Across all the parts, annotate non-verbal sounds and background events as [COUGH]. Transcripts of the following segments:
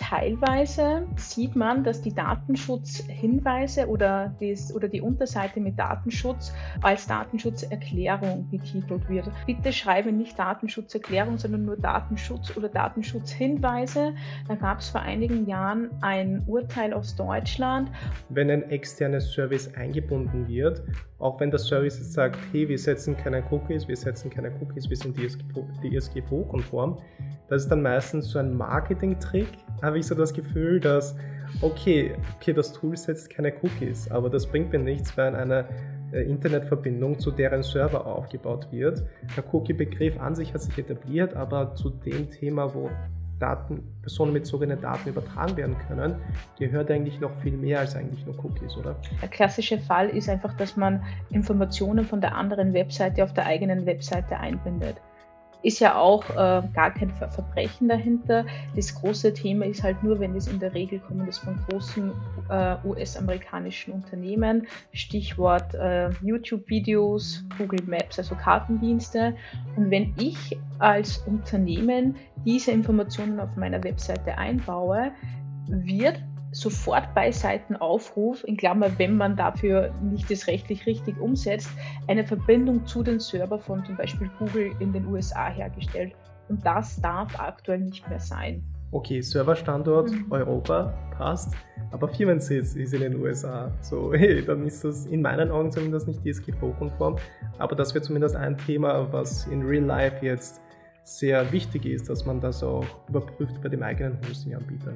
teilweise sieht man, dass die Datenschutzhinweise oder, des, oder die Unterseite mit Datenschutz als Datenschutzerklärung betitelt wird. Bitte schreibe nicht Datenschutzerklärung, sondern nur Datenschutz oder Datenschutzhinweise. Da gab es vor einigen Jahren ein Urteil aus Deutschland. Wenn ein externes Service eingebunden wird, auch wenn der Service jetzt sagt, hey, wir setzen keine Cookies, wir setzen keine Cookies, wir sind DSGVO-konform, das ist dann meistens so ein Marketing-Trick, habe ich so das Gefühl, dass, okay, okay, das Tool setzt keine Cookies, aber das bringt mir nichts, wenn eine äh, Internetverbindung zu deren Server aufgebaut wird. Der Cookie-Begriff an sich hat sich etabliert, aber zu dem Thema, wo Daten, personenbezogene Daten übertragen werden können, gehört eigentlich noch viel mehr als eigentlich nur Cookies, oder? Der klassische Fall ist einfach, dass man Informationen von der anderen Webseite auf der eigenen Webseite einbindet ist ja auch äh, gar kein Ver Verbrechen dahinter. Das große Thema ist halt nur, wenn es in der Regel kommen das von großen äh, US-amerikanischen Unternehmen, Stichwort äh, YouTube-Videos, Google Maps, also Kartendienste. Und wenn ich als Unternehmen diese Informationen auf meiner Webseite einbaue, wird sofort bei Seitenaufruf, in Klammer, wenn man dafür nicht das rechtlich richtig umsetzt, eine Verbindung zu den Server von zum Beispiel Google in den USA hergestellt. Und das darf aktuell nicht mehr sein. Okay, Serverstandort mhm. Europa passt, aber Firmensitz ist in den USA. So, [LAUGHS] hey, dann ist das in meinen Augen zumindest nicht DSGVO-konform. Aber das wäre zumindest ein Thema, was in Real Life jetzt sehr wichtig ist, dass man das auch überprüft bei dem eigenen Hosting-Anbieter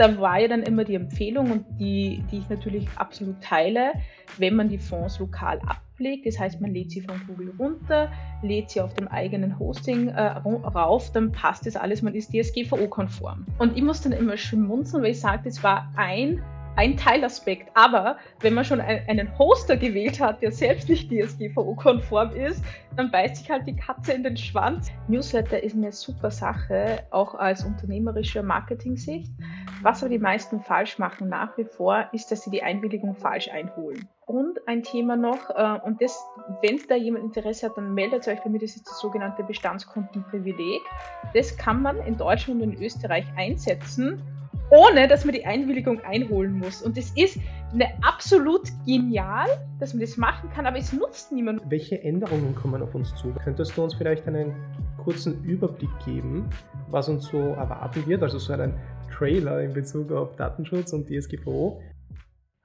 da war ja dann immer die Empfehlung und die, die ich natürlich absolut teile, wenn man die Fonds lokal ablegt, das heißt man lädt sie von Google runter, lädt sie auf dem eigenen Hosting äh, rauf, dann passt das alles, man ist DSGVO-konform. Und ich muss dann immer schmunzeln, weil ich sage, das war ein ein Teilaspekt. Aber wenn man schon einen Hoster gewählt hat, der selbst nicht DSGVO-konform ist, dann beißt sich halt die Katze in den Schwanz. Newsletter ist eine super Sache, auch als unternehmerischer Marketing-Sicht. Was aber die meisten falsch machen nach wie vor, ist, dass sie die Einwilligung falsch einholen. Und ein Thema noch, äh, und das, wenn da jemand Interesse hat, dann meldet euch bei mir, das ist das sogenannte Bestandskundenprivileg. Das kann man in Deutschland und in Österreich einsetzen ohne dass man die Einwilligung einholen muss. Und das ist eine absolut genial, dass man das machen kann, aber es nutzt niemand. Welche Änderungen kommen auf uns zu? Könntest du uns vielleicht einen kurzen Überblick geben, was uns so erwarten wird? Also so einen Trailer in Bezug auf Datenschutz und DSGVO.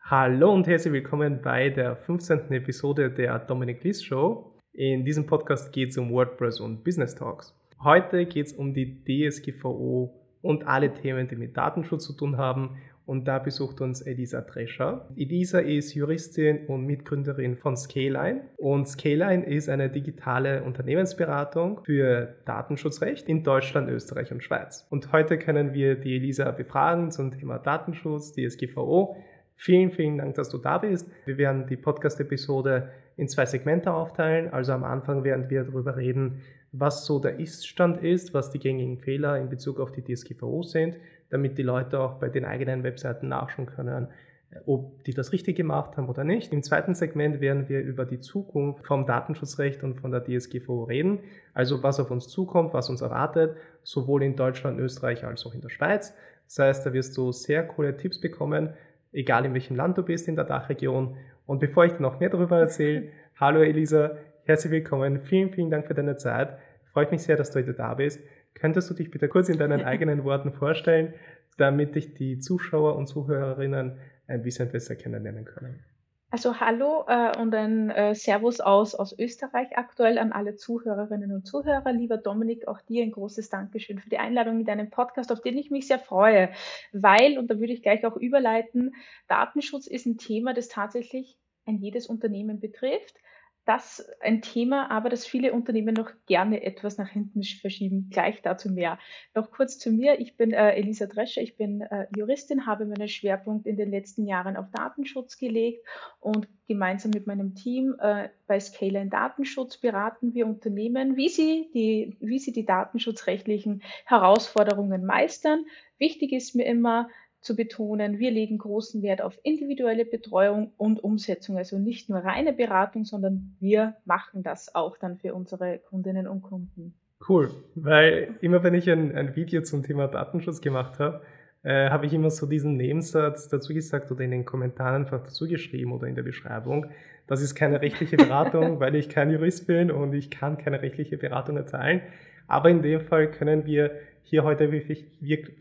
Hallo und herzlich willkommen bei der 15. Episode der Dominic List Show. In diesem Podcast geht es um WordPress und Business Talks. Heute geht es um die DSGVO und alle Themen, die mit Datenschutz zu tun haben. Und da besucht uns Elisa Drescher. Elisa ist Juristin und Mitgründerin von Scaline. Und Scaline ist eine digitale Unternehmensberatung für Datenschutzrecht in Deutschland, Österreich und Schweiz. Und heute können wir die Elisa befragen zum Thema Datenschutz, DSGVO. Vielen, vielen Dank, dass du da bist. Wir werden die Podcast-Episode in zwei Segmente aufteilen. Also am Anfang werden wir darüber reden, was so der Ist-Stand ist, was die gängigen Fehler in Bezug auf die DSGVO sind, damit die Leute auch bei den eigenen Webseiten nachschauen können, äh, ob die das richtig gemacht haben oder nicht. Im zweiten Segment werden wir über die Zukunft vom Datenschutzrecht und von der DSGVO reden, also was auf uns zukommt, was uns erwartet, sowohl in Deutschland, Österreich als auch in der Schweiz. Das heißt, da wirst du sehr coole Tipps bekommen, egal in welchem Land du bist in der Dachregion. Und bevor ich dir noch mehr darüber erzähle, [LAUGHS] hallo Elisa, herzlich willkommen, vielen, vielen Dank für deine Zeit. Freut mich sehr, dass du heute da bist. Könntest du dich bitte kurz in deinen [LAUGHS] eigenen Worten vorstellen, damit dich die Zuschauer und Zuhörerinnen ein bisschen besser kennenlernen können? Also hallo äh, und ein äh, Servus aus, aus Österreich aktuell an alle Zuhörerinnen und Zuhörer. Lieber Dominik, auch dir ein großes Dankeschön für die Einladung in deinen Podcast, auf den ich mich sehr freue, weil, und da würde ich gleich auch überleiten, Datenschutz ist ein Thema, das tatsächlich ein jedes Unternehmen betrifft das ein Thema, aber das viele Unternehmen noch gerne etwas nach hinten verschieben. Gleich dazu mehr. Noch kurz zu mir. Ich bin äh, Elisa Drescher. Ich bin äh, Juristin, habe meinen Schwerpunkt in den letzten Jahren auf Datenschutz gelegt und gemeinsam mit meinem Team äh, bei Scaline Datenschutz beraten wir Unternehmen, wie sie die, wie sie die datenschutzrechtlichen Herausforderungen meistern. Wichtig ist mir immer, zu betonen, wir legen großen Wert auf individuelle Betreuung und Umsetzung, also nicht nur reine Beratung, sondern wir machen das auch dann für unsere Kundinnen und Kunden. Cool, weil immer wenn ich ein, ein Video zum Thema Datenschutz gemacht habe, äh, habe ich immer so diesen Nebensatz dazu gesagt oder in den Kommentaren einfach dazu geschrieben oder in der Beschreibung. Das ist keine rechtliche Beratung, [LAUGHS] weil ich kein Jurist bin und ich kann keine rechtliche Beratung erteilen. Aber in dem Fall können wir hier heute wirklich,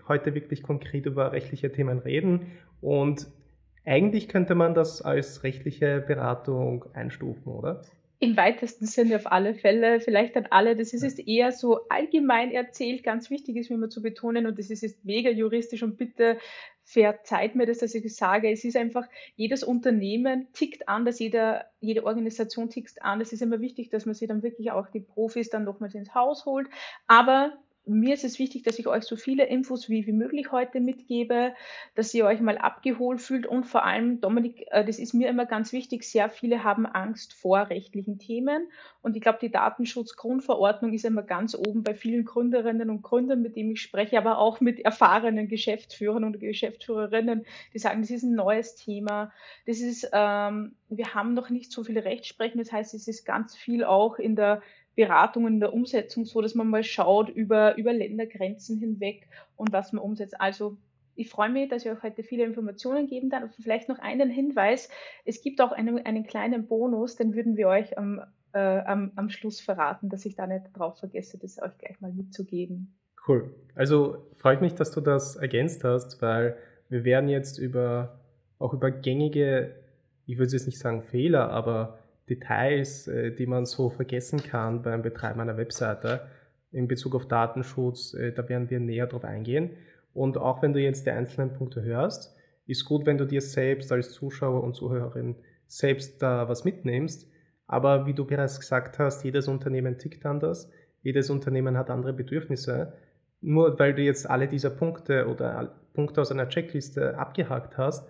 heute wirklich konkret über rechtliche Themen reden und eigentlich könnte man das als rechtliche Beratung einstufen, oder? Im weitesten Sinne auf alle Fälle, vielleicht an alle. Das ist, ist eher so allgemein erzählt. Ganz wichtig ist mir immer zu betonen, und das ist, ist mega juristisch und bitte verzeiht mir das, dass ich sage. Es ist einfach, jedes Unternehmen tickt anders, jeder, jede Organisation tickt anders. Es ist immer wichtig, dass man sich dann wirklich auch die Profis dann nochmals ins Haus holt. Aber mir ist es wichtig, dass ich euch so viele Infos wie, wie möglich heute mitgebe, dass ihr euch mal abgeholt fühlt und vor allem, Dominik, äh, das ist mir immer ganz wichtig, sehr viele haben Angst vor rechtlichen Themen und ich glaube, die Datenschutzgrundverordnung ist immer ganz oben bei vielen Gründerinnen und Gründern, mit denen ich spreche, aber auch mit erfahrenen Geschäftsführern und Geschäftsführerinnen, die sagen, das ist ein neues Thema, das ist, ähm, wir haben noch nicht so viel Rechtsprechen, das heißt, es ist ganz viel auch in der Beratung in der Umsetzung so, dass man mal schaut über, über Ländergrenzen hinweg und was man umsetzt. Also ich freue mich, dass ich euch heute viele Informationen geben. Und vielleicht noch einen Hinweis. Es gibt auch einen, einen kleinen Bonus, den würden wir euch am, äh, am, am Schluss verraten, dass ich da nicht drauf vergesse, das euch gleich mal mitzugeben. Cool. Also freut mich, dass du das ergänzt hast, weil wir werden jetzt über auch über gängige, ich würde jetzt nicht sagen Fehler, aber Details, äh, die man so vergessen kann beim Betreiben einer Webseite in Bezug auf Datenschutz, äh, da werden wir näher drauf eingehen. Und auch wenn du jetzt die einzelnen Punkte hörst, ist gut, wenn du dir selbst als Zuschauer und Zuhörerin selbst da was mitnimmst. Aber wie du bereits gesagt hast, jedes Unternehmen tickt anders, jedes Unternehmen hat andere Bedürfnisse. Nur weil du jetzt alle dieser Punkte oder Punkte aus einer Checkliste abgehakt hast,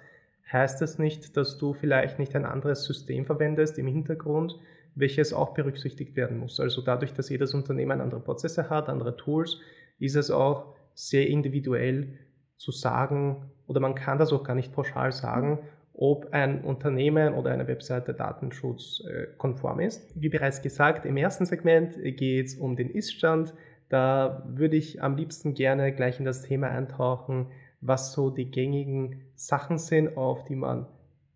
heißt es nicht, dass du vielleicht nicht ein anderes System verwendest im Hintergrund, welches auch berücksichtigt werden muss. Also dadurch, dass jedes Unternehmen andere Prozesse hat, andere Tools, ist es auch sehr individuell zu sagen, oder man kann das auch gar nicht pauschal sagen, ob ein Unternehmen oder eine Webseite datenschutzkonform ist. Wie bereits gesagt, im ersten Segment geht es um den Iststand. Da würde ich am liebsten gerne gleich in das Thema eintauchen, was so die gängigen Sachen sind, auf die man,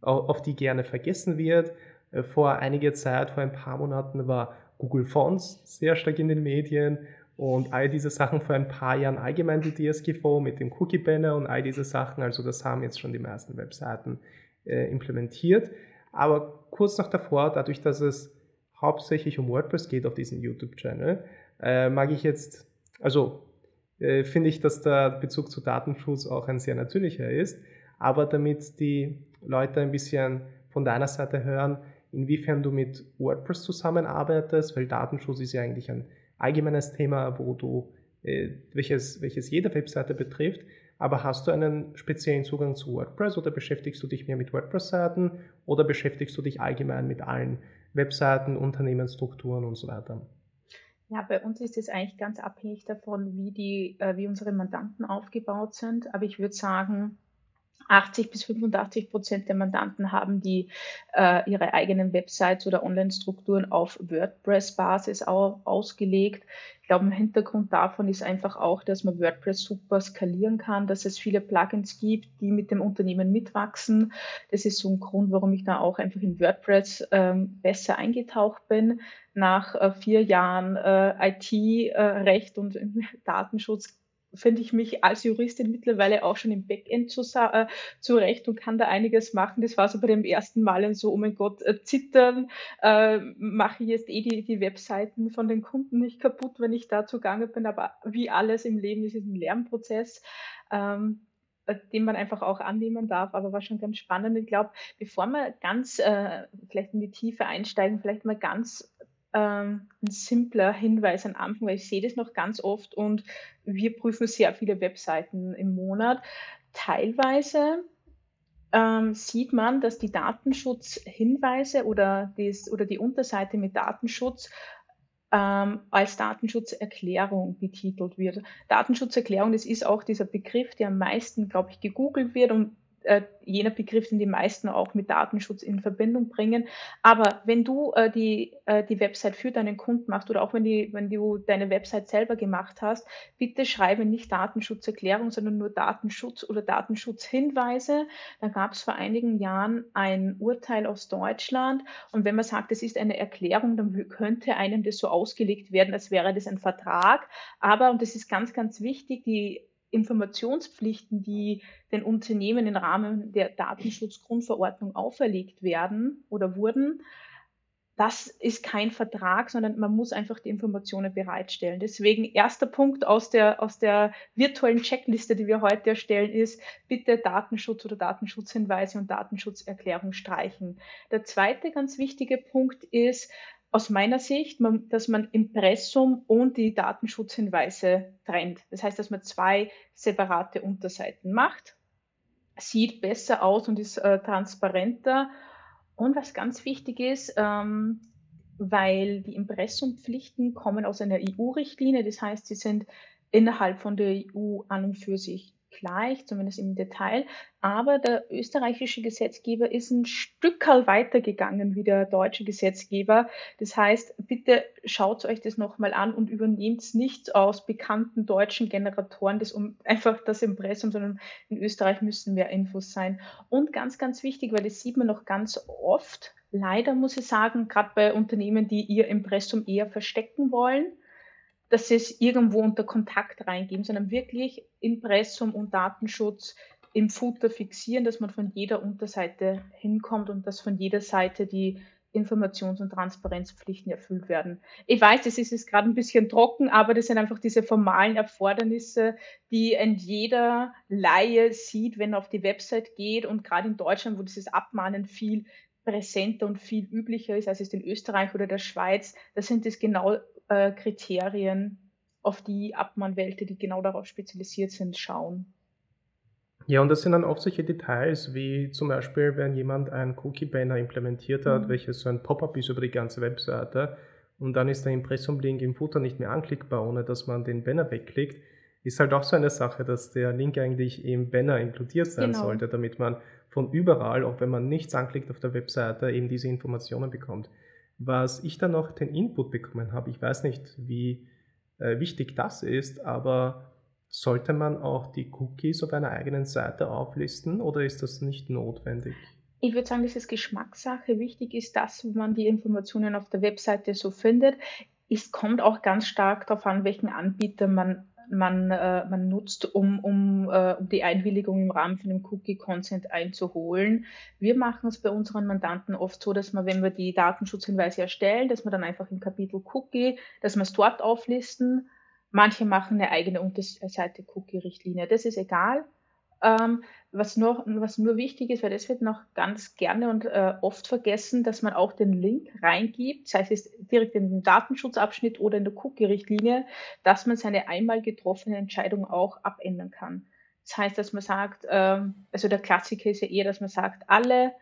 auf die gerne vergessen wird. Äh, vor einiger Zeit, vor ein paar Monaten war Google Fonts sehr stark in den Medien und all diese Sachen vor ein paar Jahren allgemein die DSGVO mit dem Cookie Banner und all diese Sachen, also das haben jetzt schon die meisten Webseiten äh, implementiert. Aber kurz noch davor, dadurch, dass es hauptsächlich um WordPress geht auf diesem YouTube-Channel, äh, mag ich jetzt, also äh, finde ich, dass der Bezug zu Datenschutz auch ein sehr natürlicher ist. Aber damit die Leute ein bisschen von deiner Seite hören, inwiefern du mit WordPress zusammenarbeitest, weil Datenschutz ist ja eigentlich ein allgemeines Thema, wo du, äh, welches, welches jede Webseite betrifft. Aber hast du einen speziellen Zugang zu WordPress oder beschäftigst du dich mehr mit WordPress-Seiten oder beschäftigst du dich allgemein mit allen Webseiten, Unternehmensstrukturen und so weiter? Ja, bei uns ist es eigentlich ganz abhängig davon, wie, die, äh, wie unsere Mandanten aufgebaut sind. Aber ich würde sagen, 80 bis 85 Prozent der Mandanten haben die äh, ihre eigenen Websites oder Online-Strukturen auf WordPress-Basis ausgelegt. Ich glaube, ein Hintergrund davon ist einfach auch, dass man WordPress super skalieren kann, dass es viele Plugins gibt, die mit dem Unternehmen mitwachsen. Das ist so ein Grund, warum ich da auch einfach in WordPress ähm, besser eingetaucht bin. Nach äh, vier Jahren äh, IT-Recht äh, und [LAUGHS] Datenschutz finde ich mich als Juristin mittlerweile auch schon im Backend zu, äh, zurecht und kann da einiges machen. Das war so bei dem ersten Mal so, oh mein Gott, äh, zittern, äh, mache ich jetzt eh die, die Webseiten von den Kunden nicht kaputt, wenn ich da zugange bin, aber wie alles im Leben ist es ein Lernprozess. Ähm, äh, den man einfach auch annehmen darf, aber war schon ganz spannend. Ich glaube, bevor wir ganz äh, vielleicht in die Tiefe einsteigen, vielleicht mal ganz ähm, ein simpler Hinweis am Anfang, weil ich sehe das noch ganz oft und wir prüfen sehr viele Webseiten im Monat. Teilweise ähm, sieht man, dass die Datenschutzhinweise oder, das, oder die Unterseite mit Datenschutz ähm, als Datenschutzerklärung betitelt wird. Datenschutzerklärung, das ist auch dieser Begriff, der am meisten, glaube ich, gegoogelt wird und äh, jener Begriff, den die meisten auch mit Datenschutz in Verbindung bringen. Aber wenn du äh, die, äh, die Website für deinen Kunden machst oder auch wenn, die, wenn du deine Website selber gemacht hast, bitte schreibe nicht Datenschutzerklärung, sondern nur Datenschutz oder Datenschutzhinweise. Da gab es vor einigen Jahren ein Urteil aus Deutschland und wenn man sagt, es ist eine Erklärung, dann könnte einem das so ausgelegt werden, als wäre das ein Vertrag. Aber, und das ist ganz, ganz wichtig, die Informationspflichten, die den Unternehmen im Rahmen der Datenschutzgrundverordnung auferlegt werden oder wurden, das ist kein Vertrag, sondern man muss einfach die Informationen bereitstellen. Deswegen erster Punkt aus der, aus der virtuellen Checkliste, die wir heute erstellen, ist bitte Datenschutz oder Datenschutzhinweise und Datenschutzerklärung streichen. Der zweite ganz wichtige Punkt ist, aus meiner Sicht, dass man Impressum und die Datenschutzhinweise trennt. Das heißt, dass man zwei separate Unterseiten macht. Sieht besser aus und ist äh, transparenter. Und was ganz wichtig ist, ähm, weil die Impressumpflichten kommen aus einer EU-Richtlinie, das heißt, sie sind innerhalb von der EU an und für sich gleich, zumindest im Detail. Aber der österreichische Gesetzgeber ist ein Stückerl weitergegangen wie der deutsche Gesetzgeber. Das heißt, bitte schaut euch das nochmal an und übernehmt es nicht aus bekannten deutschen Generatoren, das um [LAUGHS] einfach das Impressum, sondern in Österreich müssen mehr Infos sein. Und ganz, ganz wichtig, weil das sieht man noch ganz oft, leider muss ich sagen, gerade bei Unternehmen, die ihr Impressum eher verstecken wollen, dass sie es irgendwo unter Kontakt reingeben, sondern wirklich Impressum und Datenschutz im Footer fixieren, dass man von jeder Unterseite hinkommt und dass von jeder Seite die Informations- und Transparenzpflichten erfüllt werden. Ich weiß, das ist jetzt gerade ein bisschen trocken, aber das sind einfach diese formalen Erfordernisse, die ein jeder Laie sieht, wenn er auf die Website geht und gerade in Deutschland, wo dieses Abmahnen viel präsenter und viel üblicher ist, als es in Österreich oder der Schweiz, da sind es genau äh, Kriterien, auf die Abmahnwälte, die genau darauf spezialisiert sind, schauen. Ja, und das sind dann oft solche Details, wie zum Beispiel, wenn jemand einen Cookie-Banner implementiert hat, mhm. welches so ein Pop-up ist über die ganze Webseite, und dann ist der Impressum-Link im Footer nicht mehr anklickbar, ohne dass man den Banner wegklickt, ist halt auch so eine Sache, dass der Link eigentlich im Banner inkludiert sein genau. sollte, damit man von überall, auch wenn man nichts anklickt auf der Webseite, eben diese Informationen bekommt. Was ich dann noch den Input bekommen habe, ich weiß nicht, wie äh, wichtig das ist, aber sollte man auch die Cookies auf einer eigenen Seite auflisten oder ist das nicht notwendig? Ich würde sagen, das ist Geschmackssache. Wichtig ist, dass man die Informationen auf der Webseite so findet. Es kommt auch ganz stark darauf an, welchen Anbieter man man, äh, man nutzt, um, um, äh, um die Einwilligung im Rahmen von einem Cookie-Consent einzuholen. Wir machen es bei unseren Mandanten oft so, dass wir, wenn wir die Datenschutzhinweise erstellen, dass wir dann einfach im Kapitel Cookie, dass wir es dort auflisten. Manche machen eine eigene Unterseite Cookie-Richtlinie. Das ist egal. Ähm, was, noch, was nur wichtig ist, weil das wird noch ganz gerne und äh, oft vergessen, dass man auch den Link reingibt, sei es direkt in den Datenschutzabschnitt oder in der Cookie-Richtlinie, dass man seine einmal getroffene Entscheidung auch abändern kann. Das heißt, dass man sagt, ähm, also der Klassiker ist ja eher, dass man sagt, alle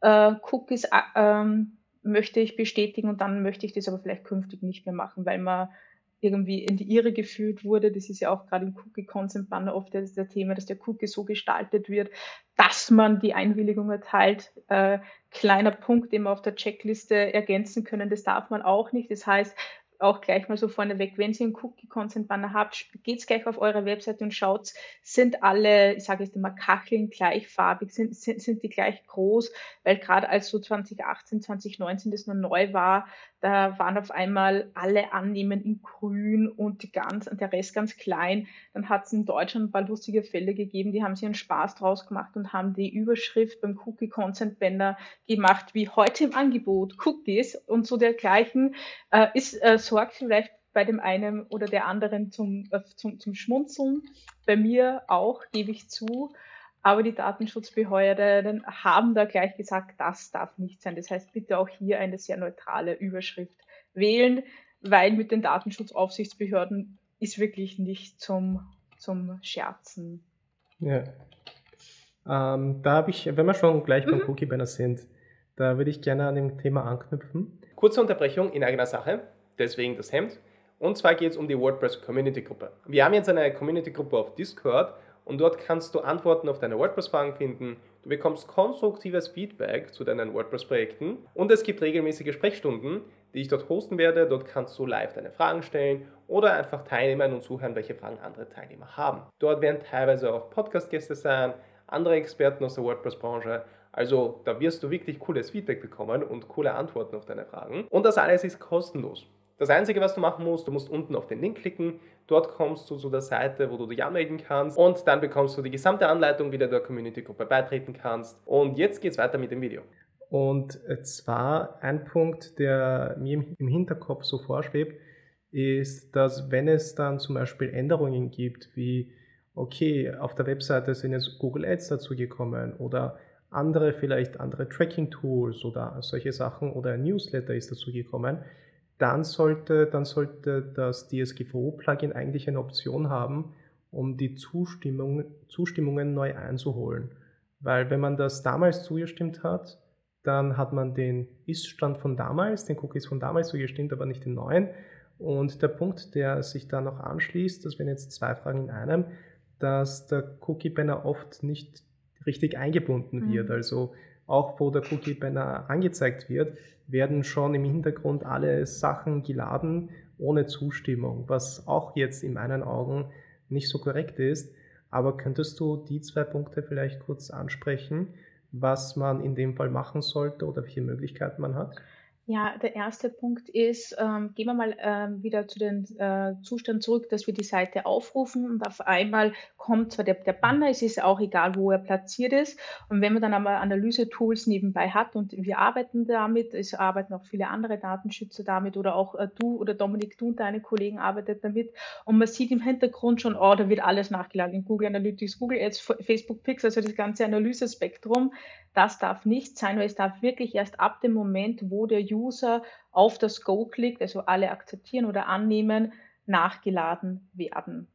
äh, Cookies äh, ähm, möchte ich bestätigen und dann möchte ich das aber vielleicht künftig nicht mehr machen, weil man irgendwie in die Irre geführt wurde. Das ist ja auch gerade im Cookie Consent Banner oft das, das Thema, dass der Cookie so gestaltet wird, dass man die Einwilligung erteilt. Äh, kleiner Punkt, den wir auf der Checkliste ergänzen können, das darf man auch nicht. Das heißt, auch gleich mal so vorneweg, wenn ihr einen Cookie-Consent-Banner habt, geht's gleich auf eure Webseite und schaut, sind alle, ich sage jetzt immer, Kacheln gleichfarbig, sind, sind, sind die gleich groß, weil gerade als so 2018, 2019 das noch neu war, da waren auf einmal alle Annehmen in grün und die ganz, der Rest ganz klein. Dann hat es in Deutschland ein paar lustige Fälle gegeben, die haben sich einen Spaß draus gemacht und haben die Überschrift beim Cookie Consent Banner gemacht, wie heute im Angebot, Cookies und so dergleichen. Äh, ist, äh, sorgt vielleicht bei dem einen oder der anderen zum, äh, zum, zum Schmunzeln. Bei mir auch, gebe ich zu. Aber die Datenschutzbehörden haben da gleich gesagt, das darf nicht sein. Das heißt, bitte auch hier eine sehr neutrale Überschrift wählen, weil mit den Datenschutzaufsichtsbehörden ist wirklich nicht zum, zum Scherzen. Ja. Ähm, da habe ich, wenn wir schon gleich beim mhm. Cookie Banner sind, da würde ich gerne an dem Thema anknüpfen. Kurze Unterbrechung in eigener Sache, deswegen das Hemd. Und zwar geht es um die WordPress Community Gruppe. Wir haben jetzt eine Community Gruppe auf Discord und dort kannst du Antworten auf deine WordPress-Fragen finden. Du bekommst konstruktives Feedback zu deinen WordPress-Projekten und es gibt regelmäßige Sprechstunden, die ich dort hosten werde. Dort kannst du live deine Fragen stellen oder einfach teilnehmen und zuhören, welche Fragen andere Teilnehmer haben. Dort werden teilweise auch Podcast-Gäste sein, andere Experten aus der WordPress-Branche. Also da wirst du wirklich cooles Feedback bekommen und coole Antworten auf deine Fragen. Und das alles ist kostenlos. Das Einzige, was du machen musst, du musst unten auf den Link klicken. Dort kommst du zu der Seite, wo du dich anmelden kannst. Und dann bekommst du die gesamte Anleitung, wie du der Community-Gruppe beitreten kannst. Und jetzt geht's weiter mit dem Video. Und zwar ein Punkt, der mir im Hinterkopf so vorschwebt, ist, dass wenn es dann zum Beispiel Änderungen gibt, wie, okay, auf der Webseite sind jetzt Google Ads dazugekommen oder andere, vielleicht andere Tracking-Tools oder solche Sachen oder ein Newsletter ist dazugekommen, dann sollte, dann sollte das DSGVO-Plugin eigentlich eine Option haben, um die Zustimmung, Zustimmungen neu einzuholen. Weil wenn man das damals zugestimmt hat, dann hat man den Ist-Stand von damals, den Cookies von damals zugestimmt, aber nicht den neuen. Und der Punkt, der sich da noch anschließt, das wären jetzt zwei Fragen in einem, dass der Cookie-Banner oft nicht richtig eingebunden wird. Mhm. Also auch wo der Cookie-Banner angezeigt wird, werden schon im Hintergrund alle Sachen geladen ohne Zustimmung, was auch jetzt in meinen Augen nicht so korrekt ist. Aber könntest du die zwei Punkte vielleicht kurz ansprechen, was man in dem Fall machen sollte oder welche Möglichkeiten man hat? Ja, der erste Punkt ist, ähm, gehen wir mal ähm, wieder zu dem äh, Zustand zurück, dass wir die Seite aufrufen und auf einmal kommt zwar der, der Banner, es ist auch egal, wo er platziert ist. Und wenn man dann aber Analyse-Tools nebenbei hat und wir arbeiten damit, es arbeiten auch viele andere Datenschützer damit oder auch äh, du oder Dominik, du und deine Kollegen arbeitet damit und man sieht im Hintergrund schon, oh, da wird alles nachgeladen in Google Analytics, Google Ads, Facebook Pixel, also das ganze Analysespektrum. Das darf nicht sein, weil es darf wirklich erst ab dem Moment, wo der User auf das Go klickt, also alle akzeptieren oder annehmen, nachgeladen werden.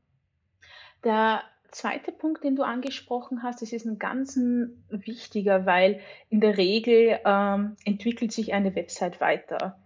Der zweite Punkt, den du angesprochen hast, das ist ein ganz wichtiger, weil in der Regel ähm, entwickelt sich eine Website weiter.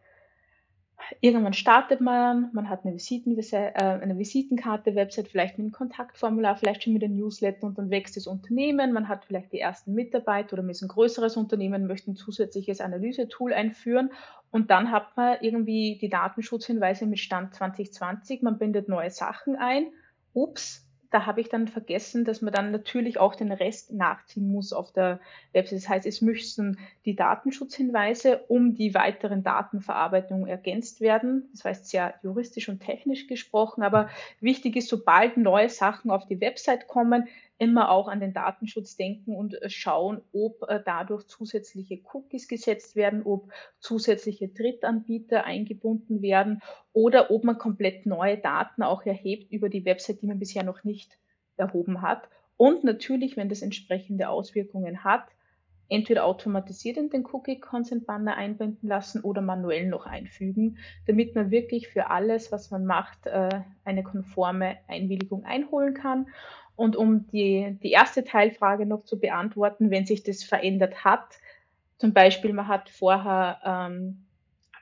Irgendwann startet man, man hat eine, Visiten, äh, eine Visitenkarte, Website, vielleicht mit einem Kontaktformular, vielleicht schon mit einem Newsletter und dann wächst das Unternehmen, man hat vielleicht die ersten Mitarbeiter oder man ist ein größeres Unternehmen, möchte ein zusätzliches Analysetool einführen. Und dann hat man irgendwie die Datenschutzhinweise mit Stand 2020, man bindet neue Sachen ein, ups, da habe ich dann vergessen, dass man dann natürlich auch den Rest nachziehen muss auf der Website. Das heißt, es müssten die Datenschutzhinweise um die weiteren Datenverarbeitungen ergänzt werden. Das heißt sehr juristisch und technisch gesprochen, aber wichtig ist, sobald neue Sachen auf die Website kommen, immer auch an den Datenschutz denken und äh, schauen, ob äh, dadurch zusätzliche Cookies gesetzt werden, ob zusätzliche Drittanbieter eingebunden werden oder ob man komplett neue Daten auch erhebt über die Website, die man bisher noch nicht erhoben hat. Und natürlich, wenn das entsprechende Auswirkungen hat, entweder automatisiert in den Cookie Consent Banner einbinden lassen oder manuell noch einfügen, damit man wirklich für alles, was man macht, äh, eine konforme Einwilligung einholen kann. Und um die, die erste Teilfrage noch zu beantworten, wenn sich das verändert hat, zum Beispiel man hat vorher ähm,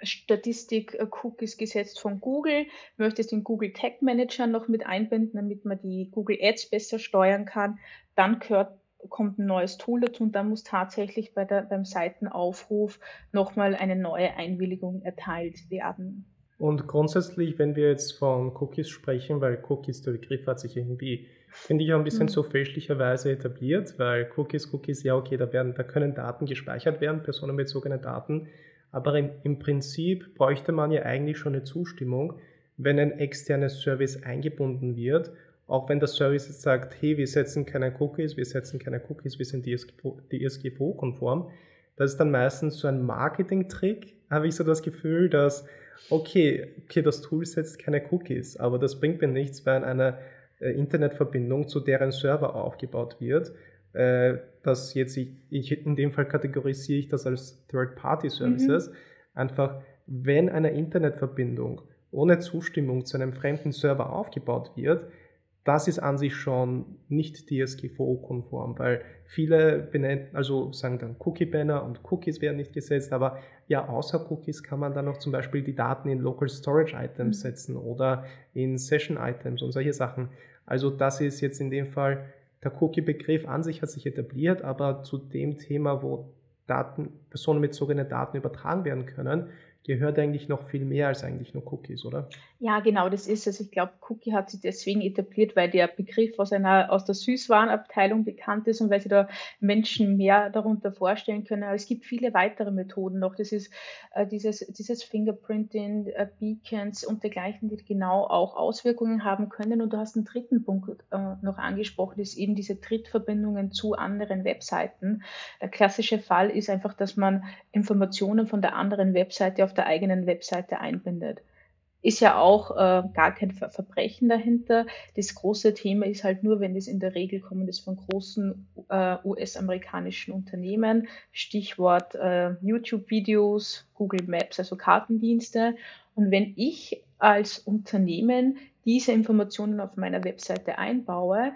Statistik-Cookies gesetzt von Google, möchte es den Google Tag Manager noch mit einbinden, damit man die Google Ads besser steuern kann, dann gehört, kommt ein neues Tool dazu und dann muss tatsächlich bei der, beim Seitenaufruf nochmal eine neue Einwilligung erteilt werden. Und grundsätzlich, wenn wir jetzt von Cookies sprechen, weil Cookies, der Begriff hat sich irgendwie finde ich auch ein bisschen mhm. so fälschlicherweise etabliert, weil Cookies, Cookies, ja okay, da, werden, da können Daten gespeichert werden, personenbezogene Daten, aber im, im Prinzip bräuchte man ja eigentlich schon eine Zustimmung, wenn ein externes Service eingebunden wird, auch wenn der Service jetzt sagt, hey, wir setzen keine Cookies, wir setzen keine Cookies, wir sind DSGVO-konform. Das ist dann meistens so ein Marketing-Trick, habe ich so das Gefühl, dass, okay, okay, das Tool setzt keine Cookies, aber das bringt mir nichts, weil eine äh, Internetverbindung zu deren Server aufgebaut wird. Äh, das jetzt, ich, ich, in dem Fall kategorisiere ich das als Third-Party-Services. Mhm. Einfach, wenn eine Internetverbindung ohne Zustimmung zu einem fremden Server aufgebaut wird, das ist an sich schon nicht DSGVO-konform, weil viele benennen, also sagen dann Cookie-Banner und Cookies werden nicht gesetzt, aber ja, außer Cookies kann man dann noch zum Beispiel die Daten in Local Storage Items mhm. setzen oder in Session Items und solche Sachen. Also das ist jetzt in dem Fall der Cookie-Begriff an sich hat sich etabliert, aber zu dem Thema, wo Daten, personenbezogene Daten übertragen werden können, gehört eigentlich noch viel mehr als eigentlich nur Cookies, oder? Ja, genau, das ist es. Ich glaube, Cookie hat sich deswegen etabliert, weil der Begriff aus einer aus der Süßwarenabteilung bekannt ist und weil sich da Menschen mehr darunter vorstellen können. Aber es gibt viele weitere Methoden noch. Das ist äh, dieses, dieses Fingerprinting, äh, Beacons und dergleichen, die genau auch Auswirkungen haben können. Und du hast einen dritten Punkt äh, noch angesprochen, das ist eben diese Trittverbindungen zu anderen Webseiten. Der klassische Fall ist einfach, dass man Informationen von der anderen Webseite auf der eigenen Webseite einbindet. Ist ja auch äh, gar kein Ver Verbrechen dahinter. Das große Thema ist halt nur, wenn es in der Regel kommen das von großen äh, US-amerikanischen Unternehmen, Stichwort äh, YouTube-Videos, Google Maps, also Kartendienste. Und wenn ich als Unternehmen diese Informationen auf meiner Webseite einbaue,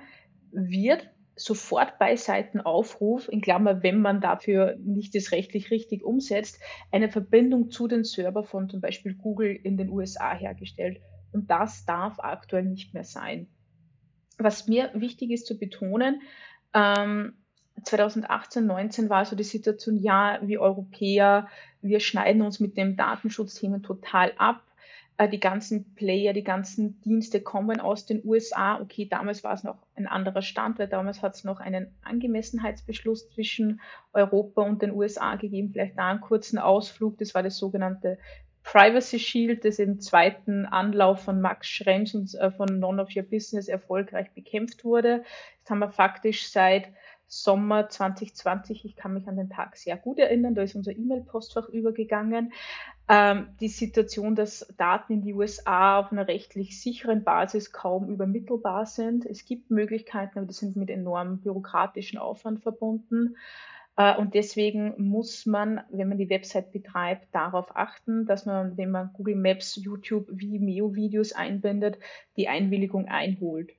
wird sofort bei Seitenaufruf, in Klammer, wenn man dafür nicht das rechtlich richtig umsetzt, eine Verbindung zu den Server von zum Beispiel Google in den USA hergestellt. Und das darf aktuell nicht mehr sein. Was mir wichtig ist zu betonen, ähm, 2018, 19 war so die Situation, ja, wir Europäer, wir schneiden uns mit dem Datenschutzthemen total ab die ganzen Player, die ganzen Dienste kommen aus den USA. Okay, damals war es noch ein anderer Stand, weil damals hat es noch einen Angemessenheitsbeschluss zwischen Europa und den USA gegeben. Vielleicht da einen kurzen Ausflug. Das war das sogenannte Privacy Shield, das im zweiten Anlauf von Max Schrems und äh, von None of Your Business erfolgreich bekämpft wurde. Das haben wir faktisch seit Sommer 2020, ich kann mich an den Tag sehr gut erinnern, da ist unser E-Mail-Postfach übergegangen. Ähm, die Situation, dass Daten in die USA auf einer rechtlich sicheren Basis kaum übermittelbar sind. Es gibt Möglichkeiten, aber die sind mit enormem bürokratischen Aufwand verbunden. Äh, und deswegen muss man, wenn man die Website betreibt, darauf achten, dass man, wenn man Google Maps, YouTube, Vimeo-Videos einbindet, die Einwilligung einholt.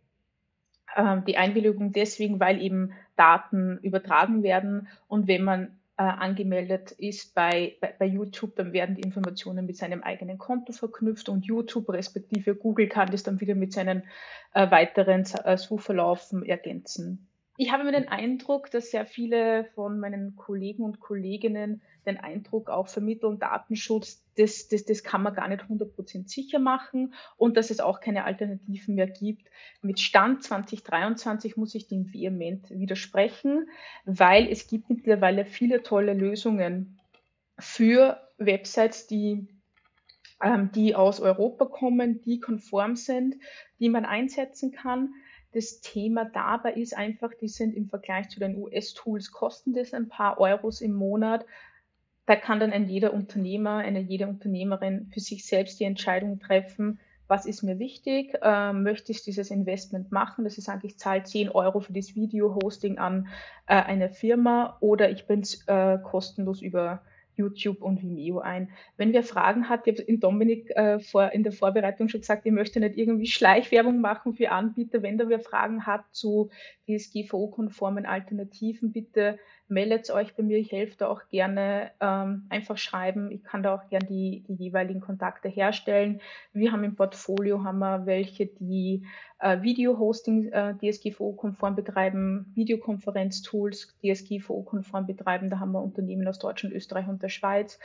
Ähm, die Einwilligung deswegen, weil eben Daten übertragen werden und wenn man äh, angemeldet ist bei, bei, bei, YouTube, dann werden die Informationen mit seinem eigenen Konto verknüpft und YouTube respektive Google kann das dann wieder mit seinen äh, weiteren äh, Suchverlaufen ergänzen. Ich habe mir den Eindruck, dass sehr viele von meinen Kollegen und Kolleginnen den Eindruck auch vermitteln, Datenschutz, das, das, das kann man gar nicht 100% sicher machen und dass es auch keine Alternativen mehr gibt. Mit Stand 2023 muss ich dem vehement widersprechen, weil es gibt mittlerweile viele tolle Lösungen für Websites, die ähm, die aus Europa kommen, die konform sind, die man einsetzen kann. Das Thema dabei ist einfach, die sind im Vergleich zu den US-Tools, kosten das ein paar Euros im Monat. Da kann dann ein jeder Unternehmer, eine jede Unternehmerin für sich selbst die Entscheidung treffen, was ist mir wichtig, äh, möchte ich dieses Investment machen, dass ich sage, ich zahle 10 Euro für das Video-Hosting an äh, eine Firma oder ich bin äh, kostenlos über YouTube und Vimeo ein. Wenn wer Fragen hat, ich habe in Dominik äh, vor, in der Vorbereitung schon gesagt, ich möchte nicht irgendwie Schleichwerbung machen für Anbieter. Wenn da wer Fragen hat zu DSGVO-konformen Alternativen, bitte meldet euch bei mir. Ich helfe da auch gerne. Ähm, einfach schreiben. Ich kann da auch gerne die, die jeweiligen Kontakte herstellen. Wir haben im Portfolio haben wir welche, die äh, Video-Hosting äh, DSGVO-konform betreiben, Videokonferenz-Tools DSGVO-konform betreiben. Da haben wir Unternehmen aus Deutschland, Österreich und der Schweiz.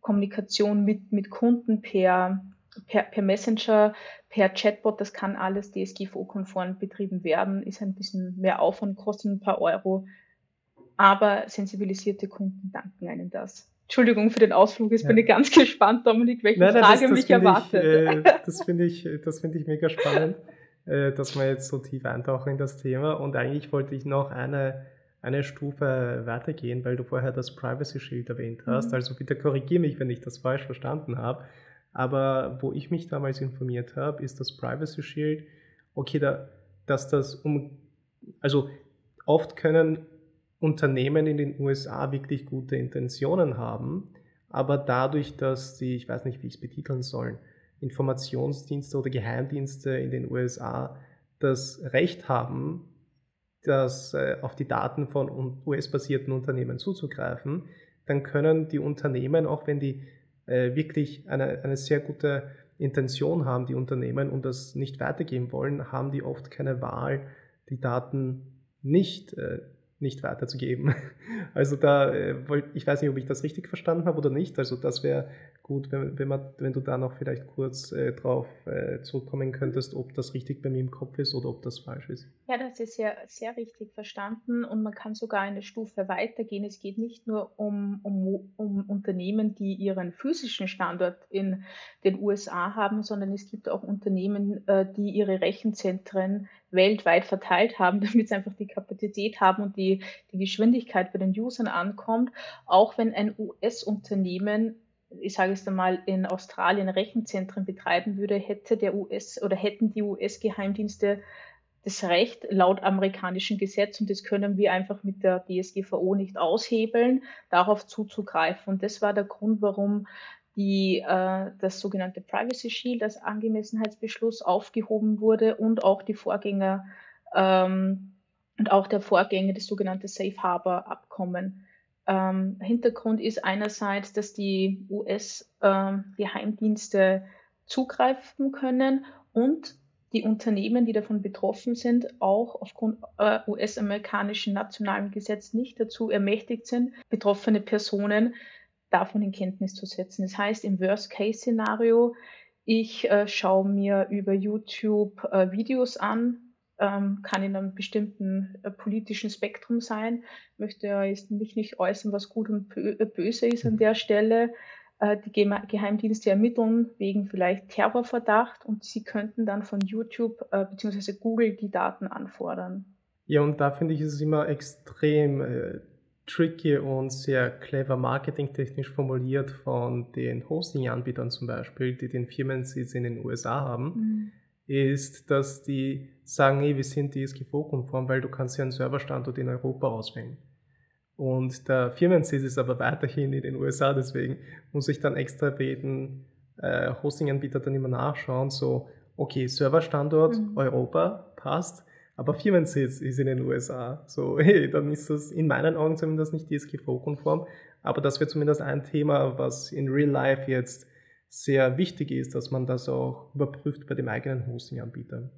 Kommunikation mit, mit Kunden per, per, per Messenger, per Chatbot, das kann alles DSGVO-konform betrieben werden, ist ein bisschen mehr Aufwand, kostet ein paar Euro, aber sensibilisierte Kunden danken einem das. Entschuldigung für den Ausflug, jetzt ja. bin ich ganz gespannt, Dominik, welche nein, nein, Frage das, das mich erwartet. Ich, äh, [LAUGHS] das finde ich, das ich mega spannend, äh, dass wir jetzt so tief eintauchen in das Thema. Und eigentlich wollte ich noch eine, eine Stufe weitergehen, weil du vorher das Privacy Shield erwähnt hast. Mhm. Also bitte korrigiere mich, wenn ich das falsch verstanden habe. Aber wo ich mich damals informiert habe, ist das Privacy Shield, okay, da, dass das um, also oft können Unternehmen in den USA wirklich gute Intentionen haben, aber dadurch, dass die, ich weiß nicht, wie ich es betiteln soll, Informationsdienste oder Geheimdienste in den USA das Recht haben, das, äh, auf die Daten von US-basierten Unternehmen zuzugreifen, dann können die Unternehmen, auch wenn die äh, wirklich eine, eine sehr gute Intention haben, die Unternehmen, und das nicht weitergeben wollen, haben die oft keine Wahl, die Daten nicht äh, nicht weiterzugeben. [LAUGHS] Also da, äh, ich weiß nicht, ob ich das richtig verstanden habe oder nicht. Also das wäre gut, wenn, wenn, man, wenn du da noch vielleicht kurz äh, drauf äh, zurückkommen könntest, ob das richtig bei mir im Kopf ist oder ob das falsch ist. Ja, das ist ja sehr richtig verstanden und man kann sogar eine Stufe weitergehen. Es geht nicht nur um, um, um Unternehmen, die ihren physischen Standort in den USA haben, sondern es gibt auch Unternehmen, äh, die ihre Rechenzentren weltweit verteilt haben, [LAUGHS] damit sie einfach die Kapazität haben und die, die Geschwindigkeit bei den Usern ankommt. Auch wenn ein US-Unternehmen, ich sage es einmal, in Australien Rechenzentren betreiben würde, hätte der US oder hätten die US-Geheimdienste das Recht laut amerikanischem Gesetz, und das können wir einfach mit der DSGVO nicht aushebeln, darauf zuzugreifen. Und das war der Grund, warum die, äh, das sogenannte Privacy Shield als Angemessenheitsbeschluss aufgehoben wurde und auch die Vorgänger ähm, und auch der Vorgänger, das sogenannte Safe Harbor Abkommen. Ähm, Hintergrund ist einerseits, dass die US-Geheimdienste ähm, zugreifen können und die Unternehmen, die davon betroffen sind, auch aufgrund äh, US-amerikanischen nationalen Gesetz nicht dazu ermächtigt sind, betroffene Personen davon in Kenntnis zu setzen. Das heißt, im Worst-Case-Szenario, ich äh, schaue mir über YouTube äh, Videos an, ähm, kann in einem bestimmten äh, politischen Spektrum sein, möchte ja jetzt mich nicht äußern, was gut und äh, böse ist an der Stelle. Äh, die Geheimdienste ermitteln wegen vielleicht Terrorverdacht und sie könnten dann von YouTube äh, bzw. Google die Daten anfordern. Ja, und da finde ich es immer extrem tricky und sehr clever marketingtechnisch formuliert von den Hosting-Anbietern zum Beispiel, die den Firmensitz in den USA haben, mhm. ist, dass die sagen, hey, wir sind DSGVO-konform, weil du kannst ja einen Serverstandort in Europa auswählen. Und der Firmensitz ist aber weiterhin in den USA, deswegen muss ich dann extra beten, äh, Hosting-Anbieter dann immer nachschauen, so, okay, Serverstandort mhm. Europa passt, aber Firmensitz ist in den USA. So, [LAUGHS] hey, dann ist das in meinen Augen zumindest nicht DSGVO-konform. Aber das wäre zumindest ein Thema, was in Real Life jetzt sehr wichtig ist, dass man das auch überprüft bei dem eigenen Hosting-Anbieter.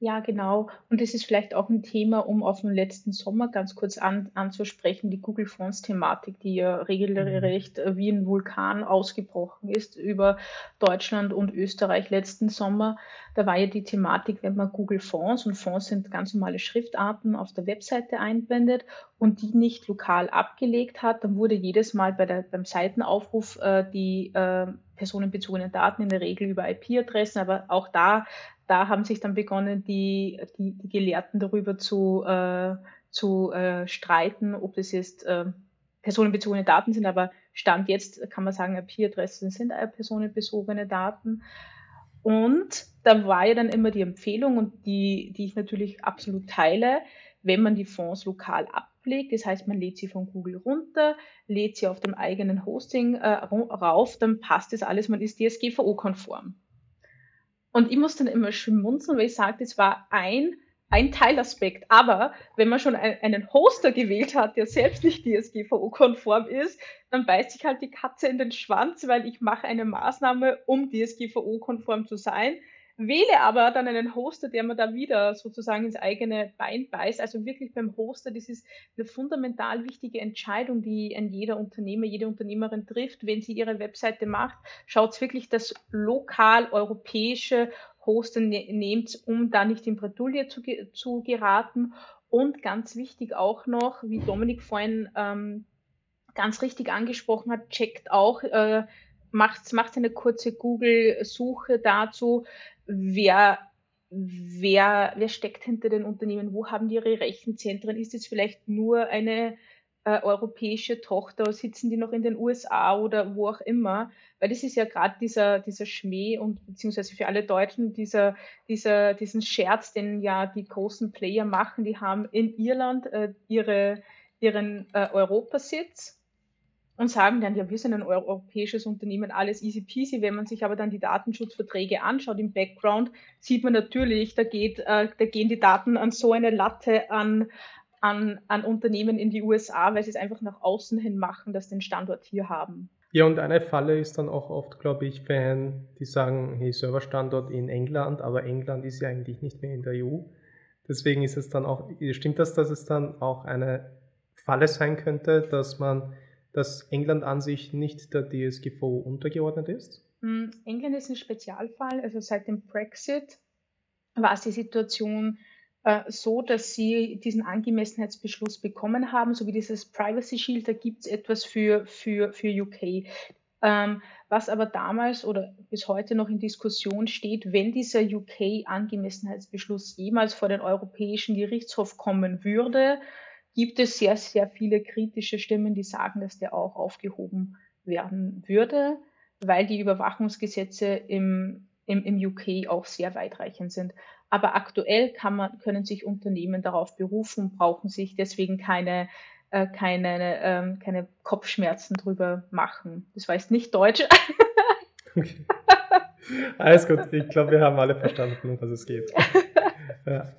Ja, genau. Und das ist vielleicht auch ein Thema, um auf den letzten Sommer ganz kurz an, anzusprechen, die Google Fonds-Thematik, die ja regelrecht mhm. wie ein Vulkan ausgebrochen ist über Deutschland und Österreich letzten Sommer. Da war ja die Thematik, wenn man Google Fonds, und Fonds sind ganz normale Schriftarten, auf der Webseite einbindet und die nicht lokal abgelegt hat, dann wurde jedes Mal bei der, beim Seitenaufruf äh, die äh, personenbezogenen Daten in der Regel über IP-Adressen, aber auch da da haben sich dann begonnen, die, die, die Gelehrten darüber zu, äh, zu äh, streiten, ob das jetzt äh, personenbezogene Daten sind, aber Stand jetzt kann man sagen, IP-Adressen sind personenbezogene Daten. Und da war ja dann immer die Empfehlung und die, die ich natürlich absolut teile, wenn man die Fonds lokal ablegt, das heißt, man lädt sie von Google runter, lädt sie auf dem eigenen Hosting äh, rauf, dann passt das alles, man ist DSGVO-konform. Und ich muss dann immer schmunzeln, weil ich sage, das war ein, ein Teilaspekt. Aber wenn man schon einen Hoster gewählt hat, der selbst nicht DSGVO-konform ist, dann beißt sich halt die Katze in den Schwanz, weil ich mache eine Maßnahme, um DSGVO-konform zu sein wähle aber dann einen Hoster, der mir da wieder sozusagen ins eigene Bein beißt. Also wirklich beim Hoster, das ist eine fundamental wichtige Entscheidung, die ein jeder Unternehmer, jede Unternehmerin trifft. Wenn sie ihre Webseite macht, schaut wirklich das lokal europäische Hoster ne nehmt, um da nicht in Bredouille zu, zu geraten. Und ganz wichtig auch noch, wie Dominik vorhin ähm, ganz richtig angesprochen hat, checkt auch, äh, macht, macht eine kurze Google-Suche dazu, wer, wer, wer steckt hinter den Unternehmen, wo haben die ihre Rechenzentren, ist es vielleicht nur eine äh, europäische Tochter, sitzen die noch in den USA oder wo auch immer, weil das ist ja gerade dieser, dieser Schmäh und beziehungsweise für alle Deutschen dieser, dieser, diesen Scherz, den ja die großen Player machen, die haben in Irland äh, ihre, ihren äh, Europasitz und sagen dann, ja, wir sind ein europäisches Unternehmen, alles easy peasy. Wenn man sich aber dann die Datenschutzverträge anschaut im Background, sieht man natürlich, da, geht, äh, da gehen die Daten an so eine Latte an, an, an Unternehmen in die USA, weil sie es einfach nach außen hin machen, dass sie den Standort hier haben. Ja, und eine Falle ist dann auch oft, glaube ich, wenn die sagen, hey, Serverstandort in England, aber England ist ja eigentlich nicht mehr in der EU. Deswegen ist es dann auch, stimmt das, dass es dann auch eine Falle sein könnte, dass man, dass England an sich nicht der DSGVO untergeordnet ist? Hm, England ist ein Spezialfall. Also seit dem Brexit war die Situation äh, so, dass sie diesen Angemessenheitsbeschluss bekommen haben, so wie dieses Privacy Shield. Da gibt es etwas für, für, für UK. Ähm, was aber damals oder bis heute noch in Diskussion steht, wenn dieser UK-Angemessenheitsbeschluss jemals vor den Europäischen Gerichtshof kommen würde, gibt es sehr, sehr viele kritische Stimmen, die sagen, dass der auch aufgehoben werden würde, weil die Überwachungsgesetze im, im, im UK auch sehr weitreichend sind. Aber aktuell man, können sich Unternehmen darauf berufen, brauchen sich deswegen keine äh, keine, ähm, keine Kopfschmerzen drüber machen. Das war jetzt nicht Deutsch. okay. Alles gut, ich glaube, wir haben alle verstanden, um was es geht. [LAUGHS] Ja.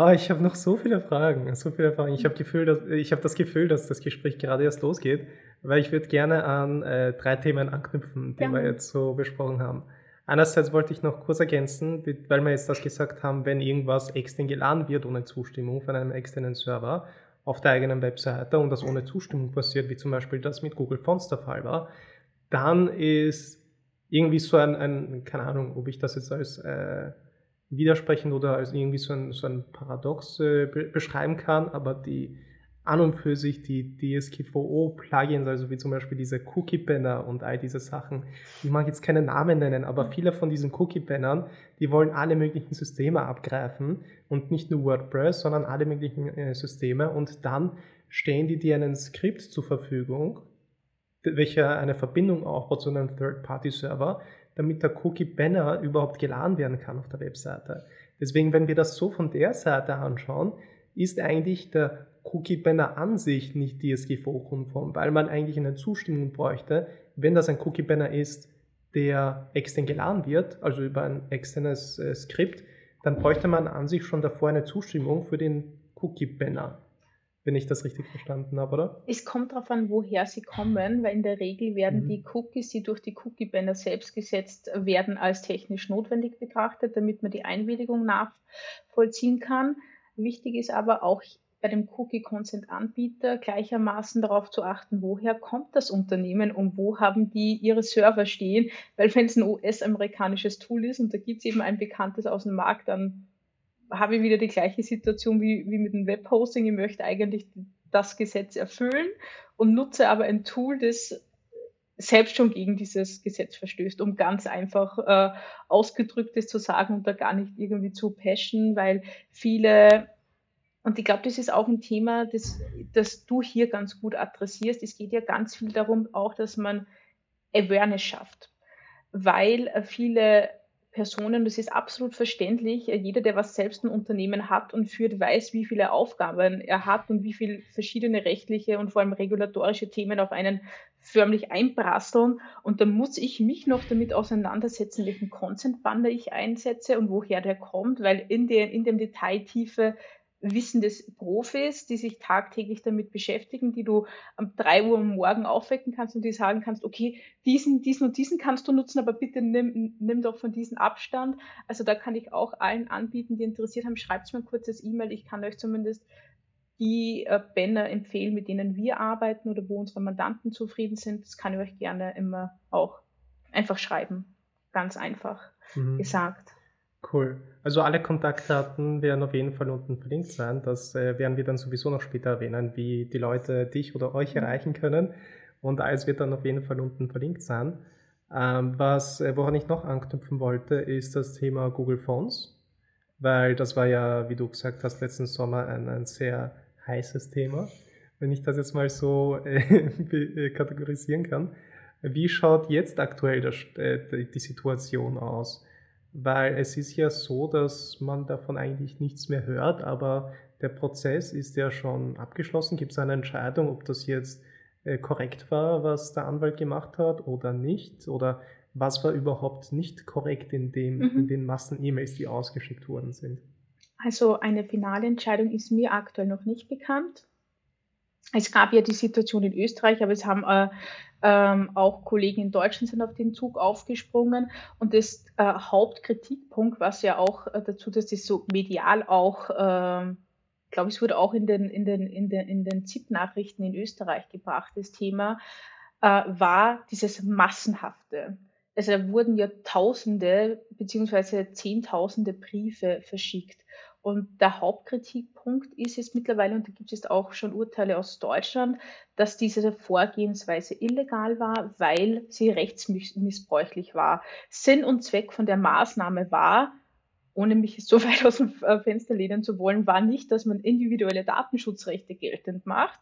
Ah, ich habe noch so viele Fragen, so viele Fragen. Ich habe Gefühl, dass ich habe das Gefühl, dass das Gespräch gerade erst losgeht, weil ich würde gerne an äh, drei Themen anknüpfen, die ja. wir jetzt so besprochen haben. Einerseits wollte ich noch kurz ergänzen, weil wir jetzt das gesagt haben, wenn irgendwas extern geladen wird ohne Zustimmung von einem externen Server auf der eigenen Webseite und das ohne Zustimmung passiert, wie zum Beispiel das mit Google Fonts der Fall war, dann ist irgendwie so ein, ein keine Ahnung, ob ich das jetzt als äh, widersprechend oder als irgendwie so ein, so ein Paradox äh, beschreiben kann, aber die an und für sich die DSGVO-Plugins, also wie zum Beispiel diese Cookie-Banner und all diese Sachen, ich mag jetzt keine Namen nennen, aber viele von diesen Cookie-Bannern, die wollen alle möglichen Systeme abgreifen und nicht nur WordPress, sondern alle möglichen äh, Systeme und dann stellen die dir einen Skript zur Verfügung, welcher eine Verbindung aufbaut zu einem Third-Party-Server, damit der Cookie-Banner überhaupt geladen werden kann auf der Webseite. Deswegen, wenn wir das so von der Seite anschauen, ist eigentlich der Cookie-Banner an sich nicht DSGVO-konform, weil man eigentlich eine Zustimmung bräuchte, wenn das ein Cookie-Banner ist, der extern geladen wird, also über ein externes äh, Skript, dann bräuchte man an sich schon davor eine Zustimmung für den Cookie-Banner. Wenn ich das richtig verstanden habe, oder? Es kommt darauf an, woher sie kommen, weil in der Regel werden mhm. die Cookies, die durch die Cookie-Banner selbst gesetzt werden, als technisch notwendig betrachtet, damit man die Einwilligung nachvollziehen kann. Wichtig ist aber auch bei dem Cookie-Consent-Anbieter gleichermaßen darauf zu achten, woher kommt das Unternehmen und wo haben die ihre Server stehen. Weil wenn es ein US-amerikanisches Tool ist und da gibt es eben ein bekanntes aus dem Markt, dann habe ich wieder die gleiche Situation wie, wie mit dem Webhosting. Ich möchte eigentlich das Gesetz erfüllen und nutze aber ein Tool, das selbst schon gegen dieses Gesetz verstößt, um ganz einfach äh, ausgedrücktes zu sagen und da gar nicht irgendwie zu passion, weil viele und ich glaube, das ist auch ein Thema, das, das du hier ganz gut adressierst. Es geht ja ganz viel darum, auch, dass man Awareness schafft, weil viele Personen, das ist absolut verständlich, äh, jeder, der was selbst ein Unternehmen hat und führt, weiß, wie viele Aufgaben er hat und wie viele verschiedene rechtliche und vor allem regulatorische Themen auf einen förmlich einprasseln. Und dann muss ich mich noch damit auseinandersetzen, welchen Consent-Banner ich einsetze und woher der kommt, weil in, der, in dem Detailtiefe Wissen des Profis, die sich tagtäglich damit beschäftigen, die du um drei Uhr am Morgen aufwecken kannst und die sagen kannst, okay, diesen, diesen und diesen kannst du nutzen, aber bitte nimm, nimm doch von diesem Abstand. Also da kann ich auch allen anbieten, die interessiert haben, schreibt mir ein kurzes E-Mail. Ich kann euch zumindest die äh, Banner empfehlen, mit denen wir arbeiten oder wo unsere Mandanten zufrieden sind. Das kann ich euch gerne immer auch einfach schreiben. Ganz einfach mhm. gesagt. Cool. Also alle Kontaktdaten werden auf jeden Fall unten verlinkt sein. Das äh, werden wir dann sowieso noch später erwähnen, wie die Leute dich oder euch mhm. erreichen können. Und alles wird dann auf jeden Fall unten verlinkt sein. Ähm, was, äh, woran ich noch anknüpfen wollte, ist das Thema Google Fonts. Weil das war ja, wie du gesagt hast, letzten Sommer ein, ein sehr heißes Thema. Wenn ich das jetzt mal so äh, [LAUGHS] äh kategorisieren kann. Wie schaut jetzt aktuell das, äh, die Situation aus? Weil es ist ja so, dass man davon eigentlich nichts mehr hört, aber der Prozess ist ja schon abgeschlossen. Gibt es eine Entscheidung, ob das jetzt äh, korrekt war, was der Anwalt gemacht hat oder nicht? Oder was war überhaupt nicht korrekt in, dem, mhm. in den Massen-E-Mails, die ausgeschickt worden sind? Also eine finale Entscheidung ist mir aktuell noch nicht bekannt. Es gab ja die Situation in Österreich, aber es haben äh, ähm, auch Kollegen in Deutschland sind auf den Zug aufgesprungen. Und das äh, Hauptkritikpunkt, was ja auch äh, dazu, dass das so medial auch, äh, ich glaube, es wurde auch in den, in den, in den, in den ZIP-Nachrichten in Österreich gebracht, das Thema, äh, war dieses Massenhafte. Also da wurden ja Tausende beziehungsweise Zehntausende Briefe verschickt. Und der Hauptkritikpunkt ist jetzt mittlerweile, und da gibt es auch schon Urteile aus Deutschland, dass diese Vorgehensweise illegal war, weil sie rechtsmissbräuchlich war. Sinn und Zweck von der Maßnahme war, ohne mich so [LAUGHS] weit aus dem Fenster lehnen zu wollen, war nicht, dass man individuelle Datenschutzrechte geltend macht.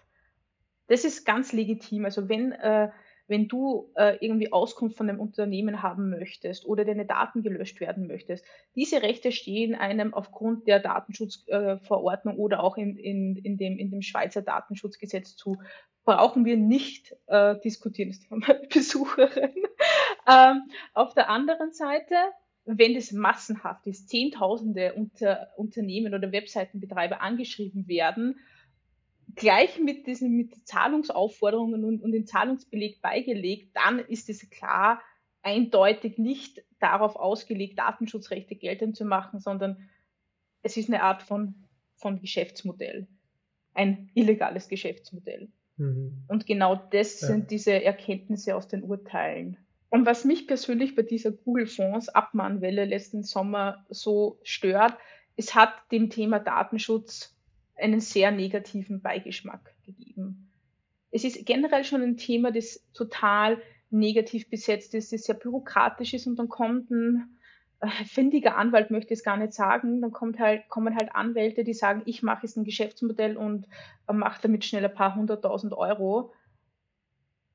Das ist ganz legitim. Also wenn äh, wenn du äh, irgendwie Auskunft von einem Unternehmen haben möchtest oder deine Daten gelöscht werden möchtest, diese Rechte stehen einem aufgrund der Datenschutzverordnung äh, oder auch in, in, in, dem, in dem Schweizer Datenschutzgesetz zu. Brauchen wir nicht äh, diskutieren, das ist [LAUGHS] eine Besucherin. ähm, auf der anderen Seite, wenn das massenhaft ist, Zehntausende unter Unternehmen oder Webseitenbetreiber angeschrieben werden, gleich mit diesen mit Zahlungsaufforderungen und, und den Zahlungsbeleg beigelegt, dann ist es klar eindeutig nicht darauf ausgelegt, Datenschutzrechte geltend zu machen, sondern es ist eine Art von, von Geschäftsmodell, ein illegales Geschäftsmodell. Mhm. Und genau das ja. sind diese Erkenntnisse aus den Urteilen. Und was mich persönlich bei dieser Google-Fonds-Abmahnwelle letzten Sommer so stört, es hat dem Thema Datenschutz einen sehr negativen Beigeschmack gegeben. Es ist generell schon ein Thema, das total negativ besetzt ist, das sehr bürokratisch ist und dann kommt ein äh, findiger Anwalt, möchte ich es gar nicht sagen, dann kommt halt, kommen halt Anwälte, die sagen, ich mache jetzt ein Geschäftsmodell und äh, mache damit schnell ein paar hunderttausend Euro,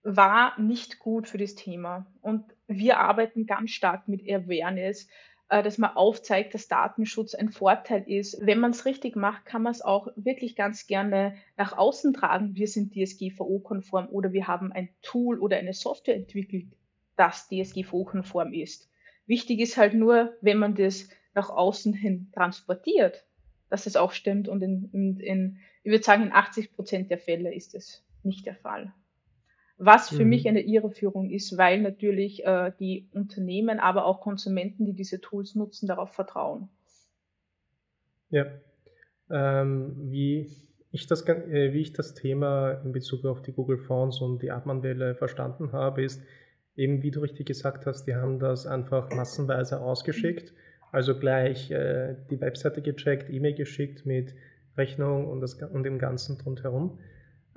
war nicht gut für das Thema. Und wir arbeiten ganz stark mit Awareness. Äh, dass man aufzeigt, dass Datenschutz ein Vorteil ist. Wenn man es richtig macht, kann man es auch wirklich ganz gerne nach außen tragen. Wir sind DSGVO-konform oder wir haben ein Tool oder eine Software entwickelt, das DSGVO-konform ist. Wichtig ist halt nur, wenn man das nach außen hin transportiert, dass es auch stimmt und in, in, in ich würde sagen, in 80 Prozent der Fälle ist es nicht der Fall was für mhm. mich eine Irreführung ist, weil natürlich äh, die Unternehmen, aber auch Konsumenten, die diese Tools nutzen, darauf vertrauen. Ja, ähm, wie, ich das, äh, wie ich das Thema in Bezug auf die Google Fonds und die Abmahnwelle verstanden habe, ist eben, wie du richtig gesagt hast, die haben das einfach massenweise ausgeschickt, also gleich äh, die Webseite gecheckt, E-Mail geschickt mit Rechnung und, das, und dem Ganzen rundherum.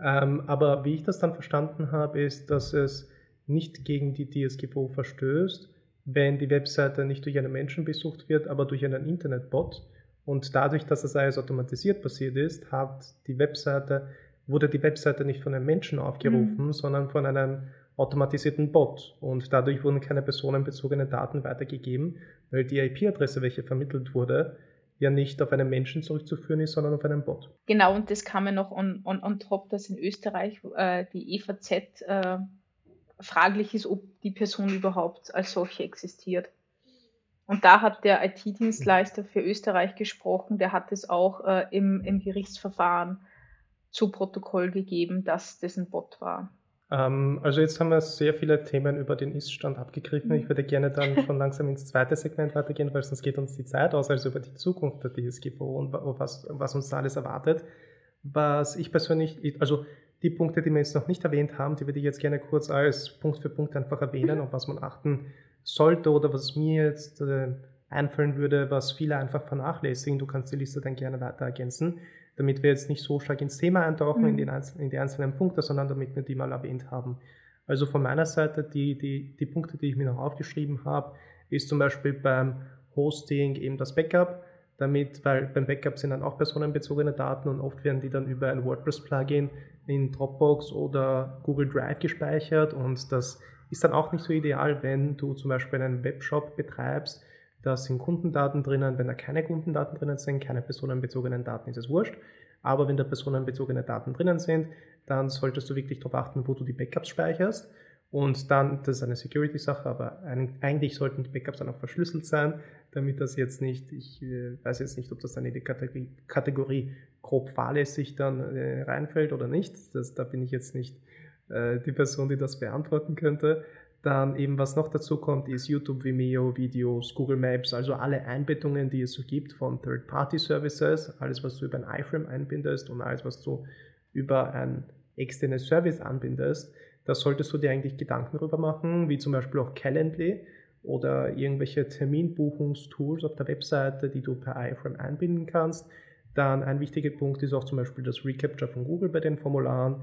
Ähm, aber wie ich das dann verstanden habe, ist, dass es nicht gegen die DSGVO verstößt, wenn die Webseite nicht durch einen Menschen besucht wird, aber durch einen Internetbot. Und dadurch, dass das alles automatisiert passiert ist, hat die Webseite, wurde die Webseite nicht von einem Menschen aufgerufen, mhm. sondern von einem automatisierten Bot. Und dadurch wurden keine personenbezogenen Daten weitergegeben, weil die IP-Adresse, welche vermittelt wurde, ja nicht auf einen Menschen zurückzuführen ist, sondern auf einen Bot. Genau, und das kam ja noch on, on, on top, dass in Österreich äh, die EVZ äh, fraglich ist, ob die Person überhaupt als solche existiert. Und da hat der IT-Dienstleister für Österreich gesprochen, der hat es auch äh, im, im Gerichtsverfahren zu Protokoll gegeben, dass das ein Bot war. Ähm, also jetzt haben wir sehr viele Themen über den Ist-Stand abgegriffen. Ich würde gerne dann [LAUGHS] schon langsam ins zweite Segment weitergehen, weil sonst geht uns die Zeit aus, also über die Zukunft der DSGVO und was, was uns da alles erwartet. Was ich persönlich, also die Punkte, die wir jetzt noch nicht erwähnt haben, die würde ich jetzt gerne kurz als Punkt für Punkt einfach erwähnen, auf was man achten sollte oder was mir jetzt äh, einfallen würde, was viele einfach vernachlässigen. Du kannst die Liste dann gerne weiter ergänzen damit wir jetzt nicht so stark ins Thema eintauchen, mhm. in, den, in die einzelnen Punkte, sondern damit wir die mal erwähnt haben. Also von meiner Seite, die, die, die Punkte, die ich mir noch aufgeschrieben habe, ist zum Beispiel beim Hosting eben das Backup, damit, weil beim Backup sind dann auch personenbezogene Daten und oft werden die dann über ein WordPress-Plugin in Dropbox oder Google Drive gespeichert und das ist dann auch nicht so ideal, wenn du zum Beispiel einen Webshop betreibst, da sind Kundendaten drinnen. Wenn da keine Kundendaten drinnen sind, keine personenbezogenen Daten, ist es wurscht. Aber wenn da personenbezogene Daten drinnen sind, dann solltest du wirklich darauf achten, wo du die Backups speicherst. Und dann, das ist eine Security-Sache, aber eigentlich sollten die Backups dann auch verschlüsselt sein, damit das jetzt nicht, ich äh, weiß jetzt nicht, ob das dann in die Kategorie, Kategorie grob fahrlässig dann äh, reinfällt oder nicht. Das, da bin ich jetzt nicht äh, die Person, die das beantworten könnte. Dann eben, was noch dazu kommt, ist YouTube, Vimeo, Videos, Google Maps, also alle Einbettungen, die es so gibt von Third-Party-Services, alles, was du über ein iFrame einbindest und alles, was du über ein externes Service anbindest, da solltest du dir eigentlich Gedanken darüber machen, wie zum Beispiel auch Calendly oder irgendwelche Terminbuchungstools auf der Webseite, die du per iFrame einbinden kannst. Dann ein wichtiger Punkt ist auch zum Beispiel das Recapture von Google bei den Formularen,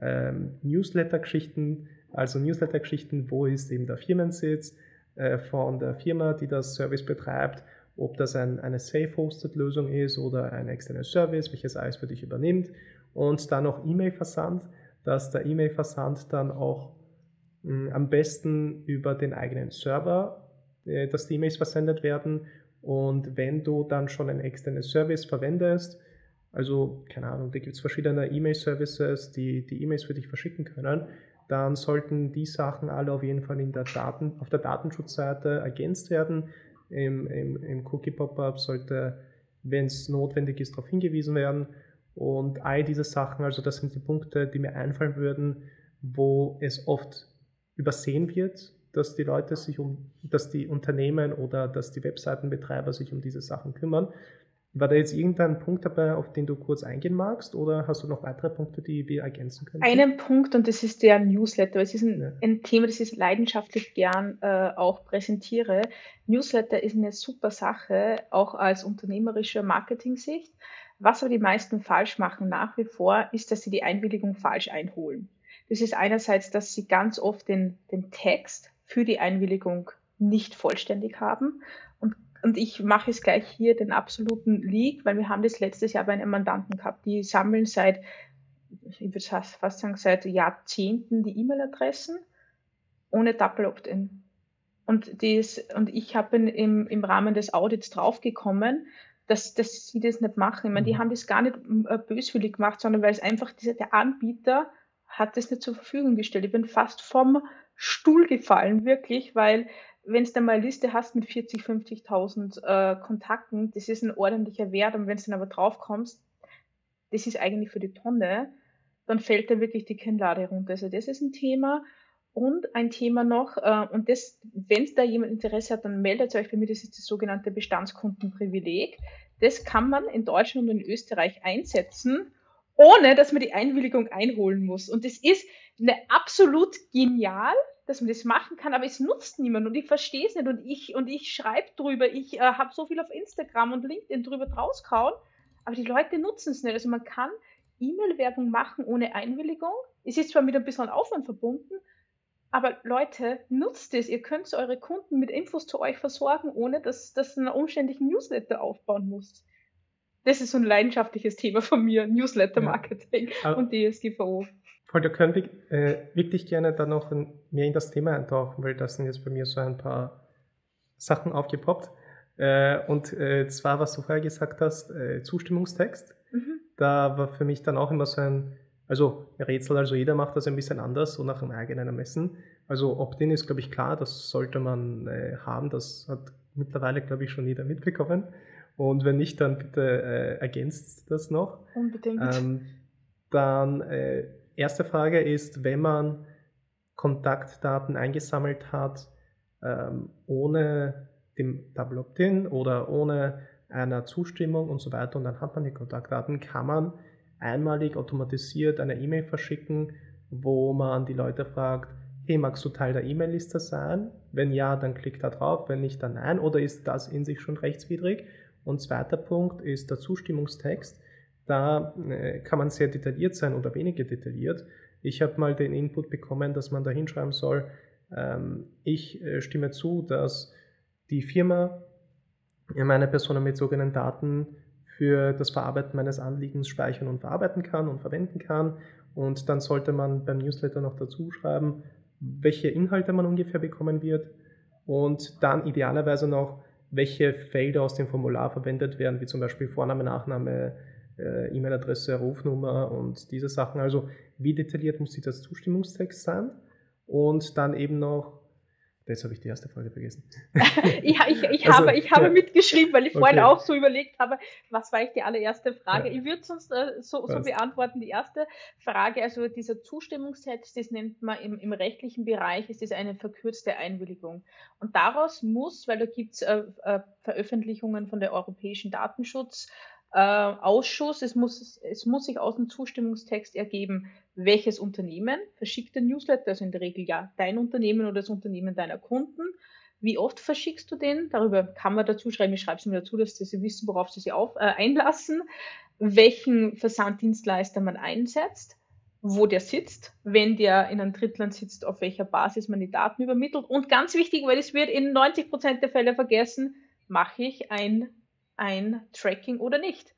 ähm, Newsletter-Geschichten, also Newsletter-Geschichten, wo ist eben der Firmensitz äh, von der Firma, die das Service betreibt, ob das ein, eine Safe-Hosted-Lösung ist oder ein externes Service, welches alles für dich übernimmt. Und dann noch E-Mail-Versand, dass der E-Mail-Versand dann auch mh, am besten über den eigenen Server, äh, dass die E-Mails versendet werden. Und wenn du dann schon ein externes Service verwendest, also keine Ahnung, da gibt es verschiedene E-Mail-Services, die die E-Mails für dich verschicken können, dann sollten die Sachen alle auf jeden Fall in der Daten, auf der Datenschutzseite ergänzt werden. Im, im, im Cookie-Pop-Up sollte, wenn es notwendig ist, darauf hingewiesen werden. Und all diese Sachen, also das sind die Punkte, die mir einfallen würden, wo es oft übersehen wird, dass die Leute sich um, dass die Unternehmen oder dass die Webseitenbetreiber sich um diese Sachen kümmern. War da jetzt irgendein Punkt dabei, auf den du kurz eingehen magst, oder hast du noch weitere Punkte, die wir ergänzen können? Einen Punkt, und das ist der Newsletter. Es ist ein, ja. ein Thema, das ich leidenschaftlich gern äh, auch präsentiere. Newsletter ist eine super Sache, auch als unternehmerischer Marketing-Sicht. Was aber die meisten falsch machen nach wie vor, ist, dass sie die Einwilligung falsch einholen. Das ist einerseits, dass sie ganz oft den, den Text für die Einwilligung nicht vollständig haben. Und, ich mache es gleich hier den absoluten Leak, weil wir haben das letztes Jahr bei einem Mandanten gehabt. Die sammeln seit, ich würde fast sagen, seit Jahrzehnten die E-Mail-Adressen ohne Double Opt-in. Und, dies, und ich habe im, im Rahmen des Audits draufgekommen, dass, dass sie das nicht machen. Ich meine, die mhm. haben das gar nicht äh, böswillig gemacht, sondern weil es einfach dieser, der Anbieter hat das nicht zur Verfügung gestellt. Ich bin fast vom Stuhl gefallen, wirklich, weil wenn du dann mal eine Liste hast mit 40, 50.000 äh, Kontakten, das ist ein ordentlicher Wert. Und wenn du dann aber drauf kommst, das ist eigentlich für die Tonne, dann fällt da wirklich die Kinnlade runter. Also das ist ein Thema. Und ein Thema noch, äh, und das, wenn da jemand Interesse hat, dann meldet euch bei mir, das ist das sogenannte Bestandskundenprivileg. Das kann man in Deutschland und in Österreich einsetzen, ohne dass man die Einwilligung einholen muss. Und das ist eine absolut genial, dass man das machen kann, aber es nutzt niemand und ich verstehe es nicht und ich und ich schreibe drüber, ich äh, habe so viel auf Instagram und LinkedIn drüber drausgehauen, aber die Leute nutzen es nicht. Also man kann E-Mail-Werbung machen ohne Einwilligung. Es ist zwar mit ein bisschen Aufwand verbunden, aber Leute, nutzt es. Ihr könnt eure Kunden mit Infos zu euch versorgen, ohne dass das einen umständlichen Newsletter aufbauen muss. Das ist so ein leidenschaftliches Thema von mir, Newsletter-Marketing ja. und DSGVO. Voll, können wir äh, wirklich gerne dann noch mehr in das Thema eintauchen, weil das sind jetzt bei mir so ein paar Sachen aufgepoppt. Äh, und äh, zwar, was du vorher gesagt hast, äh, Zustimmungstext. Mhm. Da war für mich dann auch immer so ein also Rätsel, also jeder macht das ein bisschen anders und nach dem eigenen Ermessen. Also Opt-in ist, glaube ich, klar, das sollte man äh, haben. Das hat mittlerweile, glaube ich, schon jeder mitbekommen. Und wenn nicht, dann bitte äh, ergänzt das noch. Unbedingt. Ähm, dann erste Frage ist, wenn man Kontaktdaten eingesammelt hat, ähm, ohne dem Double Opt-in oder ohne einer Zustimmung und so weiter und dann hat man die Kontaktdaten, kann man einmalig automatisiert eine E-Mail verschicken, wo man die Leute fragt, hey, magst du Teil der E-Mail-Liste sein? Wenn ja, dann klick da drauf, wenn nicht, dann nein. Oder ist das in sich schon rechtswidrig? Und zweiter Punkt ist der Zustimmungstext. Da äh, kann man sehr detailliert sein oder weniger detailliert. Ich habe mal den Input bekommen, dass man da hinschreiben soll, ähm, ich äh, stimme zu, dass die Firma meine personenbezogenen Daten für das Verarbeiten meines Anliegens speichern und verarbeiten kann und verwenden kann. Und dann sollte man beim Newsletter noch dazu schreiben, welche Inhalte man ungefähr bekommen wird und dann idealerweise noch, welche Felder aus dem Formular verwendet werden, wie zum Beispiel Vorname, Nachname, äh, E-Mail-Adresse, Rufnummer und diese Sachen. Also wie detailliert muss dieser Zustimmungstext sein? Und dann eben noch Jetzt habe ich die erste Frage vergessen. [LAUGHS] ja, ich, ich, also, habe, ich habe ja. mitgeschrieben, weil ich okay. vorhin auch so überlegt habe, was war ich die allererste Frage? Ja. Ich würde sonst äh, so, so beantworten. Die erste Frage, also dieser Zustimmungstext, das nennt man im, im rechtlichen Bereich, ist das eine verkürzte Einwilligung. Und daraus muss, weil da gibt es äh, äh, Veröffentlichungen von der Europäischen Datenschutz, äh, Ausschuss. Es muss, es muss sich aus dem Zustimmungstext ergeben, welches Unternehmen verschickt den Newsletter, also in der Regel ja dein Unternehmen oder das Unternehmen deiner Kunden. Wie oft verschickst du den? Darüber kann man dazu schreiben, ich schreibe es mir dazu, dass sie wissen, worauf sie sich auf, äh, einlassen, welchen Versanddienstleister man einsetzt, wo der sitzt, wenn der in einem Drittland sitzt, auf welcher Basis man die Daten übermittelt. Und ganz wichtig, weil es wird in 90 Prozent der Fälle vergessen, mache ich ein ein Tracking oder nicht.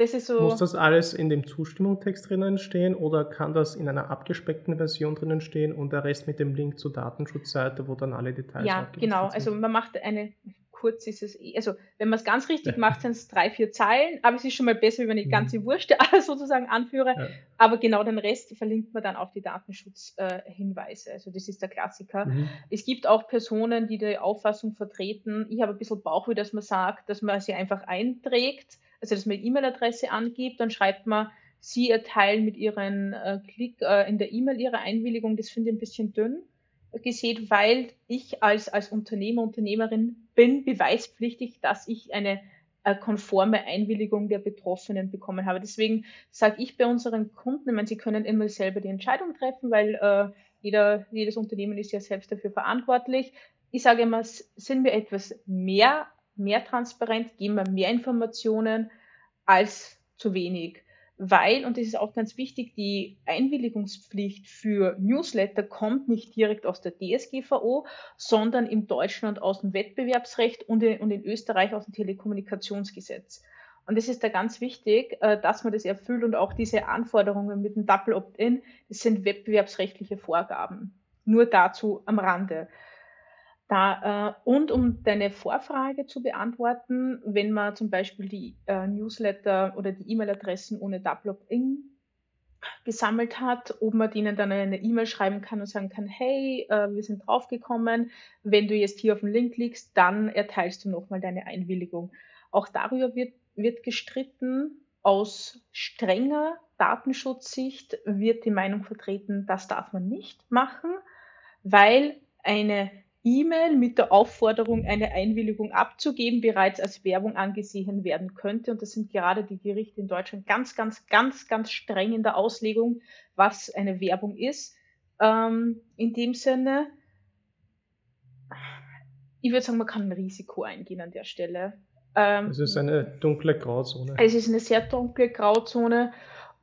Das ist so. Muss das alles in dem Zustimmungstext drinnen stehen oder kann das in einer abgespeckten Version drinnen stehen und der Rest mit dem Link zur Datenschutzseite, wo dann alle Details Ja, genau. Sind? Also man macht eine kurz ist es, eh, also wenn man es ganz richtig macht, sind es drei, vier Zeilen, aber es ist schon mal besser, wenn ich die mhm. ganze Wurst [LAUGHS] sozusagen anführe. Ja. Aber genau den Rest verlinkt man dann auf die Datenschutzhinweise. Äh, also das ist der Klassiker. Mhm. Es gibt auch Personen, die die Auffassung vertreten, ich habe ein bisschen Bauchweh, dass man sagt, dass man sie einfach einträgt, also dass man E-Mail-Adresse angibt, dann schreibt man, Sie erteilen mit Ihren äh, Klick äh, in der E-Mail Ihre Einwilligung. Das finde ich ein bisschen dünn gesehen, weil ich als, als Unternehmer, Unternehmerin bin beweispflichtig, dass ich eine äh, konforme Einwilligung der Betroffenen bekommen habe. Deswegen sage ich bei unseren Kunden, ich meine, sie können immer selber die Entscheidung treffen, weil äh, jeder, jedes Unternehmen ist ja selbst dafür verantwortlich. Ich sage immer, sind wir etwas mehr, mehr transparent, geben wir mehr Informationen als zu wenig weil, und das ist auch ganz wichtig, die Einwilligungspflicht für Newsletter kommt nicht direkt aus der DSGVO, sondern in Deutschland aus dem Wettbewerbsrecht und in, und in Österreich aus dem Telekommunikationsgesetz. Und es ist da ganz wichtig, äh, dass man das erfüllt und auch diese Anforderungen mit dem Double Opt-in, das sind wettbewerbsrechtliche Vorgaben. Nur dazu am Rande. Da, äh, und um deine Vorfrage zu beantworten, wenn man zum Beispiel die äh, Newsletter oder die E-Mail-Adressen ohne Double-Opt-In gesammelt hat, ob man denen dann eine E-Mail schreiben kann und sagen kann, hey, äh, wir sind draufgekommen, wenn du jetzt hier auf den Link klickst, dann erteilst du nochmal deine Einwilligung. Auch darüber wird, wird gestritten. Aus strenger Datenschutzsicht wird die Meinung vertreten, das darf man nicht machen, weil eine E-Mail mit der Aufforderung, eine Einwilligung abzugeben, bereits als Werbung angesehen werden könnte. Und das sind gerade die Gerichte in Deutschland ganz, ganz, ganz, ganz streng in der Auslegung, was eine Werbung ist. Ähm, in dem Sinne, ich würde sagen, man kann ein Risiko eingehen an der Stelle. Ähm, es ist eine dunkle Grauzone. Es ist eine sehr dunkle Grauzone.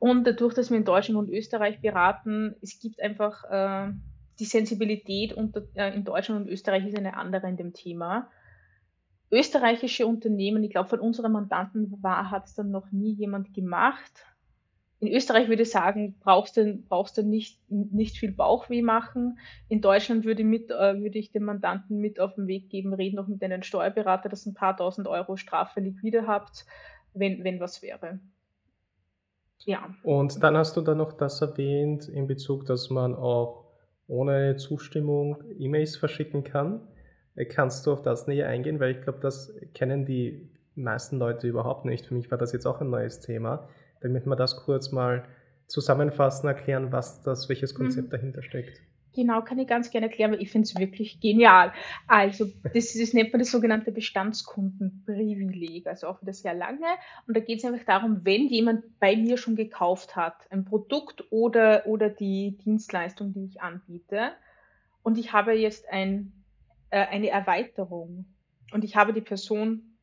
Und dadurch, dass wir in Deutschland und Österreich beraten, es gibt einfach äh, die Sensibilität unter, äh, in Deutschland und Österreich ist eine andere in dem Thema. Österreichische Unternehmen, ich glaube, von unseren Mandanten war, hat es dann noch nie jemand gemacht. In Österreich würde ich sagen, brauchst du, brauchst du nicht, nicht viel Bauchweh machen. In Deutschland würde, mit, äh, würde ich dem Mandanten mit auf den Weg geben, reden noch mit einem Steuerberater, dass ein paar tausend Euro Strafe liquide habt, wenn, wenn was wäre. Ja. Und dann hast du da noch das erwähnt in Bezug, dass man auch ohne Zustimmung E-Mails verschicken kann. Äh, kannst du auf das näher eingehen? Weil ich glaube, das kennen die meisten Leute überhaupt nicht. Für mich war das jetzt auch ein neues Thema, damit wir das kurz mal zusammenfassen, erklären, was das, welches Konzept mhm. dahinter steckt. Genau, kann ich ganz gerne erklären, weil ich finde es wirklich genial. Also, das, das nennt man das sogenannte Bestandskundenprivileg, also auch wieder sehr lange. Und da geht es einfach darum, wenn jemand bei mir schon gekauft hat, ein Produkt oder, oder die Dienstleistung, die ich anbiete, und ich habe jetzt ein, äh, eine Erweiterung und ich habe die Person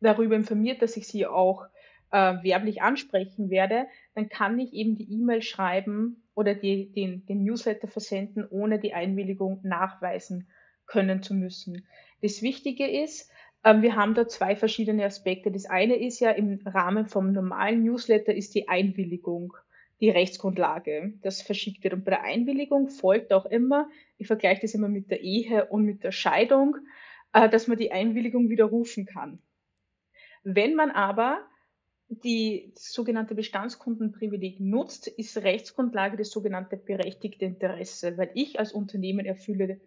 darüber informiert, dass ich sie auch äh, werblich ansprechen werde, dann kann ich eben die E-Mail schreiben oder die, den, den Newsletter versenden, ohne die Einwilligung nachweisen können zu müssen. Das Wichtige ist, äh, wir haben da zwei verschiedene Aspekte. Das eine ist ja im Rahmen vom normalen Newsletter ist die Einwilligung die Rechtsgrundlage, das verschickt wird. Und bei der Einwilligung folgt auch immer, ich vergleiche das immer mit der Ehe und mit der Scheidung, äh, dass man die Einwilligung widerrufen kann. Wenn man aber die sogenannte Bestandskundenprivileg nutzt, ist Rechtsgrundlage das sogenannte berechtigte Interesse, weil ich als Unternehmen erfülle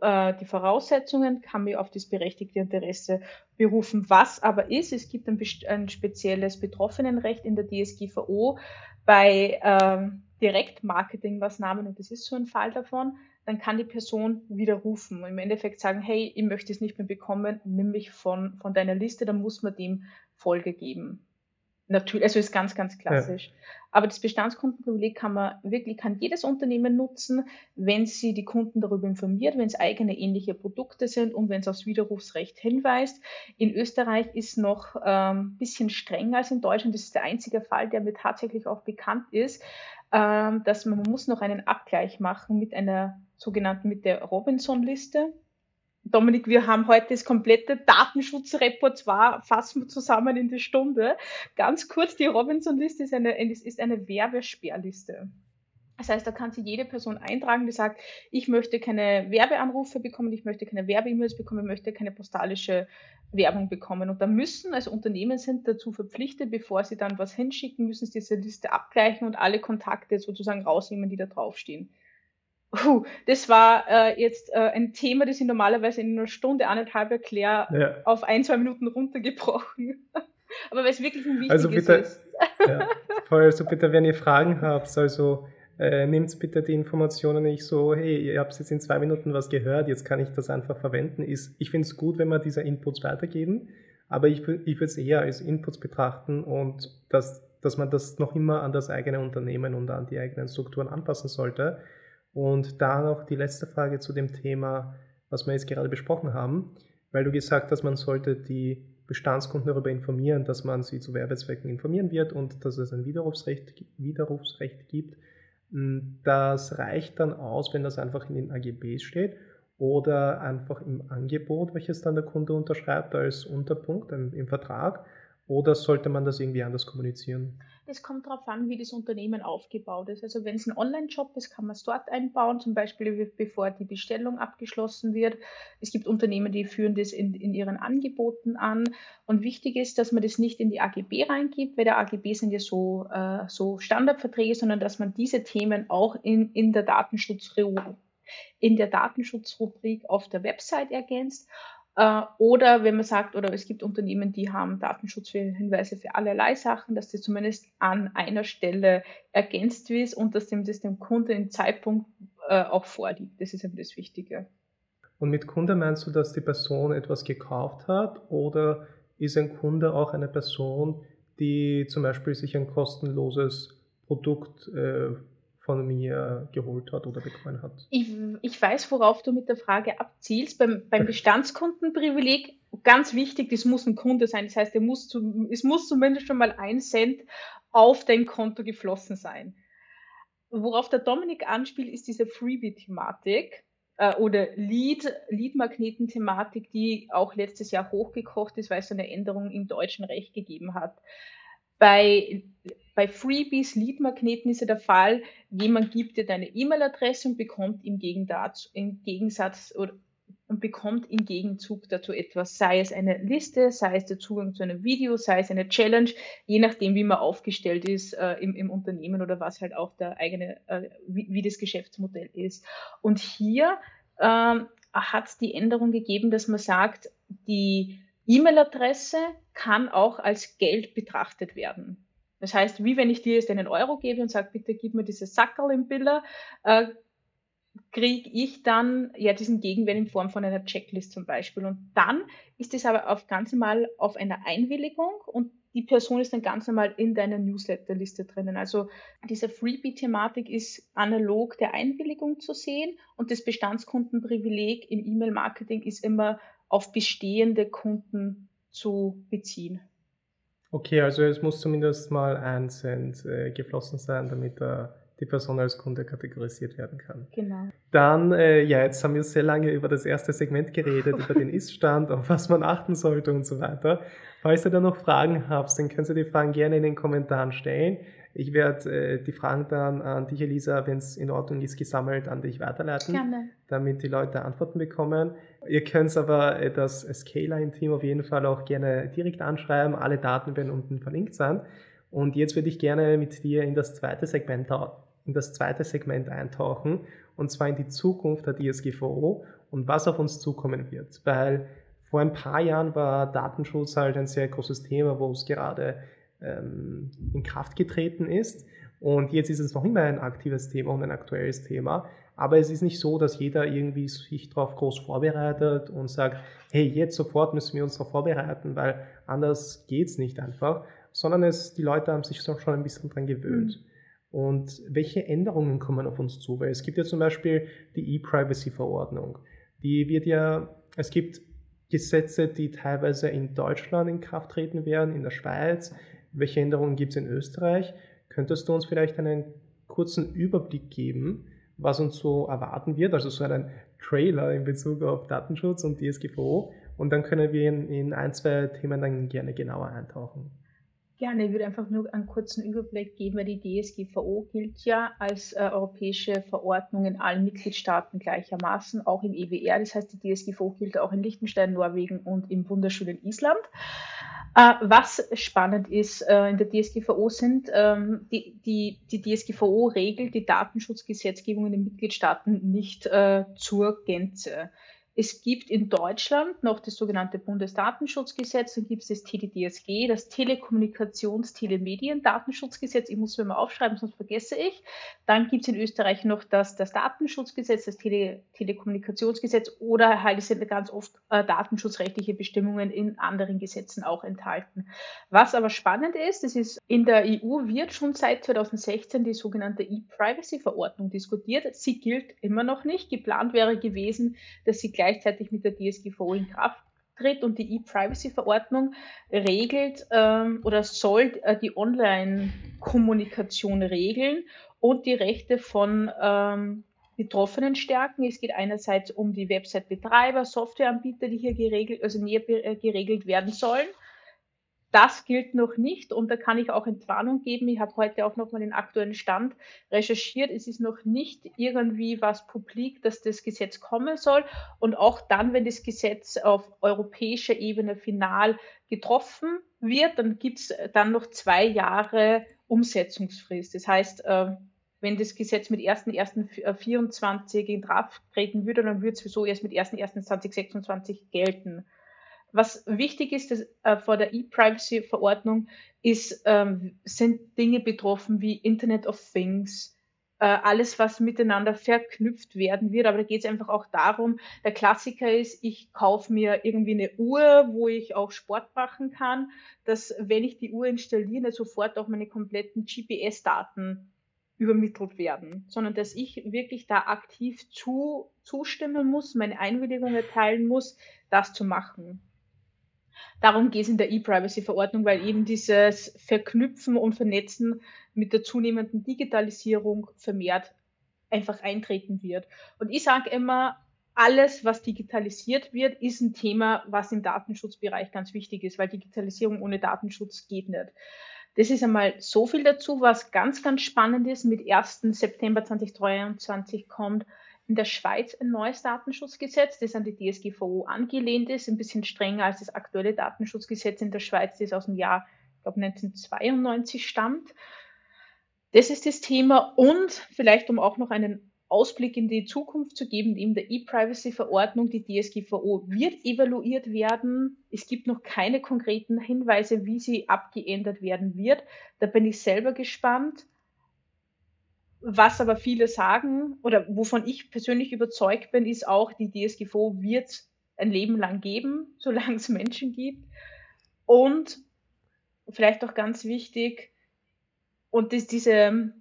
äh, die Voraussetzungen, kann mich auf das berechtigte Interesse berufen. Was aber ist, es gibt ein, ein spezielles Betroffenenrecht in der DSGVO bei ähm, Direktmarketingmaßnahmen und das ist so ein Fall davon, dann kann die Person widerrufen und im Endeffekt sagen, hey, ich möchte es nicht mehr bekommen, nimm mich von, von deiner Liste, dann muss man dem Folge geben. Natürlich, also ist ganz, ganz klassisch. Ja. Aber das Bestandskundenprivileg kann man wirklich, kann jedes Unternehmen nutzen, wenn sie die Kunden darüber informiert, wenn es eigene ähnliche Produkte sind und wenn es aufs Widerrufsrecht hinweist. In Österreich ist noch ein ähm, bisschen strenger als in Deutschland. Das ist der einzige Fall, der mir tatsächlich auch bekannt ist, ähm, dass man, man muss noch einen Abgleich machen mit einer sogenannten, mit der Robinson-Liste. Dominik, wir haben heute das komplette Datenschutzrepertoire, fassen wir zusammen in die Stunde. Ganz kurz, die Robinson-Liste ist eine, ist eine Werbesperrliste. Das heißt, da kann sich jede Person eintragen, die sagt, ich möchte keine Werbeanrufe bekommen, ich möchte keine Werbe-E-Mails bekommen, ich möchte keine postalische Werbung bekommen. Und da müssen, also Unternehmen sind dazu verpflichtet, bevor sie dann was hinschicken, müssen sie diese Liste abgleichen und alle Kontakte sozusagen rausnehmen, die da draufstehen. Uh, das war äh, jetzt äh, ein Thema, das ich normalerweise in einer Stunde, anderthalb erkläre, ja. auf ein, zwei Minuten runtergebrochen. [LAUGHS] Aber weil es wirklich ein wichtiges also bitte, ist. [LAUGHS] ja, voll, also bitte, wenn ihr Fragen habt, also äh, nehmt bitte die Informationen nicht so, hey, ihr habt jetzt in zwei Minuten was gehört, jetzt kann ich das einfach verwenden. Ist, ich finde es gut, wenn wir diese Inputs weitergeben, aber ich, ich würde es eher als Inputs betrachten und dass, dass man das noch immer an das eigene Unternehmen und an die eigenen Strukturen anpassen sollte und da noch die letzte Frage zu dem Thema, was wir jetzt gerade besprochen haben, weil du gesagt hast, man sollte die Bestandskunden darüber informieren, dass man sie zu Werbezwecken informieren wird und dass es ein Widerrufsrecht, Widerrufsrecht gibt. Hm, das reicht dann aus, wenn das einfach in den AGBs steht oder einfach im Angebot, welches dann der Kunde unterschreibt als Unterpunkt im Vertrag. Oder sollte man das irgendwie anders kommunizieren? Es kommt darauf an, wie das Unternehmen aufgebaut ist. Also wenn es ein Online-Shop ist, kann man es dort einbauen, zum Beispiel bevor die Bestellung abgeschlossen wird. Es gibt Unternehmen, die führen das in, in ihren Angeboten an. Und wichtig ist, dass man das nicht in die AGB reingibt, weil der AGB sind ja so, äh, so Standardverträge, sondern dass man diese Themen auch in, in der Datenschutzrubrik in der Datenschutzrubrik auf der Website ergänzt äh, oder wenn man sagt, oder es gibt Unternehmen, die haben Datenschutzhinweise für allerlei Sachen, dass das zumindest an einer Stelle ergänzt wird und dass das dem Kunde im Zeitpunkt äh, auch vorliegt. Das ist eben das Wichtige. Und mit Kunde meinst du, dass die Person etwas gekauft hat oder ist ein Kunde auch eine Person, die zum Beispiel sich ein kostenloses Produkt äh, von mir geholt hat oder bekommen hat. Ich, ich weiß, worauf du mit der Frage abzielst. Beim, beim Bestandskundenprivileg, ganz wichtig, das muss ein Kunde sein. Das heißt, muss zu, es muss zumindest schon mal ein Cent auf dein Konto geflossen sein. Worauf der Dominik anspielt, ist diese Freebie-Thematik äh, oder Lead, Lead-Magneten-Thematik, die auch letztes Jahr hochgekocht ist, weil es eine Änderung im deutschen Recht gegeben hat. Bei bei Freebies, Leadmagneten ist ja der Fall, jemand gibt dir deine E-Mail-Adresse und bekommt im, Gegensatz, im Gegensatz oder und bekommt im Gegenzug dazu etwas, sei es eine Liste, sei es der Zugang zu einem Video, sei es eine Challenge, je nachdem, wie man aufgestellt ist äh, im, im, Unternehmen oder was halt auch der eigene, äh, wie, wie, das Geschäftsmodell ist. Und hier ähm, hat es die Änderung gegeben, dass man sagt, die E-Mail-Adresse kann auch als Geld betrachtet werden. Das heißt, wie wenn ich dir jetzt einen Euro gebe und sage, bitte gib mir dieses Sackerl im Biller, äh, kriege ich dann ja diesen Gegenwert in Form von einer Checklist zum Beispiel. Und dann ist es aber auf ganz normal auf einer Einwilligung und die Person ist dann ganz normal in deiner Newsletterliste drinnen. Also diese Freebie-Thematik ist analog der Einwilligung zu sehen und das Bestandskundenprivileg im E-Mail-Marketing ist immer auf bestehende Kunden zu beziehen. Okay, also es muss zumindest mal ein Cent äh, geflossen sein, damit äh, die Person als Kunde kategorisiert werden kann. Genau. Dann, äh, ja, jetzt haben wir sehr lange über das erste Segment geredet, über den [LAUGHS] Ist-Stand, auf was man achten sollte und so weiter. Falls ihr da noch Fragen habt, dann könnt ihr die Fragen gerne in den Kommentaren stellen. Ich werde äh, die Fragen dann an dich, Elisa, wenn es in Ordnung ist, gesammelt an dich weiterleiten, Gerne. damit die Leute Antworten bekommen. Ihr könnt aber äh, das Scaline-Team auf jeden Fall auch gerne direkt anschreiben. Alle Daten werden unten verlinkt sein. Und jetzt würde ich gerne mit dir in das zweite Segment, in das zweite Segment eintauchen, und zwar in die Zukunft der DSGVO und was auf uns zukommen wird. Weil vor ein paar Jahren war Datenschutz halt ein sehr großes Thema, wo es gerade ähm, in Kraft getreten ist. Und jetzt ist es noch immer ein aktives Thema und ein aktuelles Thema. Aber es ist nicht so, dass jeder irgendwie sich darauf groß vorbereitet und sagt, hey, jetzt sofort müssen wir uns darauf vorbereiten, weil anders geht es nicht einfach, sondern es, die Leute haben sich schon ein bisschen dran gewöhnt. Mhm. Und welche Änderungen kommen auf uns zu? Weil es gibt ja zum Beispiel die E-Privacy-Verordnung. Die wird ja, es gibt Gesetze, die teilweise in Deutschland in Kraft treten werden, in der Schweiz. Welche Änderungen gibt es in Österreich? Könntest du uns vielleicht einen kurzen Überblick geben, was uns so erwarten wird? Also so einen Trailer in Bezug auf Datenschutz und DSGVO. Und dann können wir in, in ein, zwei Themen dann gerne genauer eintauchen. Gerne, ich würde einfach nur einen kurzen Überblick geben, weil die DSGVO gilt ja als äh, europäische Verordnung in allen Mitgliedstaaten gleichermaßen, auch im EWR. Das heißt, die DSGVO gilt auch in Liechtenstein, Norwegen und im wunderschönen Island. Äh, was spannend ist äh, in der DSGVO sind, ähm, die, die, die DSGVO regelt die Datenschutzgesetzgebung in den Mitgliedstaaten nicht äh, zur Gänze. Es gibt in Deutschland noch das sogenannte Bundesdatenschutzgesetz, dann gibt es das TDDSG, das Telekommunikations-Telemedien-Datenschutzgesetz. Ich muss es mal aufschreiben, sonst vergesse ich. Dann gibt es in Österreich noch das, das Datenschutzgesetz, das Tele Telekommunikationsgesetz oder halt sind ganz oft äh, datenschutzrechtliche Bestimmungen in anderen Gesetzen auch enthalten. Was aber spannend ist, das ist in der EU wird schon seit 2016 die sogenannte E-Privacy-Verordnung diskutiert. Sie gilt immer noch nicht. Geplant wäre gewesen, dass sie gleichzeitig mit der DSGVO in Kraft tritt und die E-Privacy-Verordnung regelt ähm, oder soll äh, die Online-Kommunikation regeln und die Rechte von ähm, Betroffenen stärken. Es geht einerseits um die Website-Betreiber, Softwareanbieter, die hier geregelt, also näher äh, geregelt werden sollen. Das gilt noch nicht und da kann ich auch Entwarnung geben. Ich habe heute auch nochmal den aktuellen Stand recherchiert. Es ist noch nicht irgendwie was publik, dass das Gesetz kommen soll. Und auch dann, wenn das Gesetz auf europäischer Ebene final getroffen wird, dann gibt es dann noch zwei Jahre Umsetzungsfrist. Das heißt, äh, wenn das Gesetz mit 1.1.24 in Kraft treten würde, dann würde es sowieso erst mit 1.1.2026 gelten. Was wichtig ist dass, äh, vor der E-Privacy-Verordnung, ist, ähm, sind Dinge betroffen wie Internet of Things, äh, alles, was miteinander verknüpft werden wird. Aber da geht es einfach auch darum, der Klassiker ist, ich kaufe mir irgendwie eine Uhr, wo ich auch Sport machen kann, dass wenn ich die Uhr installiere, sofort auch meine kompletten GPS-Daten übermittelt werden, sondern dass ich wirklich da aktiv zu, zustimmen muss, meine Einwilligung erteilen muss, das zu machen. Darum geht es in der E-Privacy-Verordnung, weil eben dieses Verknüpfen und Vernetzen mit der zunehmenden Digitalisierung vermehrt einfach eintreten wird. Und ich sage immer, alles, was digitalisiert wird, ist ein Thema, was im Datenschutzbereich ganz wichtig ist, weil Digitalisierung ohne Datenschutz geht nicht. Das ist einmal so viel dazu, was ganz, ganz spannend ist. Mit 1. September 2023 kommt in der Schweiz ein neues Datenschutzgesetz, das an die DSGVO angelehnt ist, ein bisschen strenger als das aktuelle Datenschutzgesetz in der Schweiz, das aus dem Jahr, ich glaube, 1992 stammt. Das ist das Thema und vielleicht, um auch noch einen Ausblick in die Zukunft zu geben, eben der E-Privacy-Verordnung, die DSGVO wird evaluiert werden. Es gibt noch keine konkreten Hinweise, wie sie abgeändert werden wird. Da bin ich selber gespannt. Was aber viele sagen oder wovon ich persönlich überzeugt bin, ist auch, die DSGVO wird ein Leben lang geben, [LAUGHS] solange es Menschen gibt. Und vielleicht auch ganz wichtig, und das, diese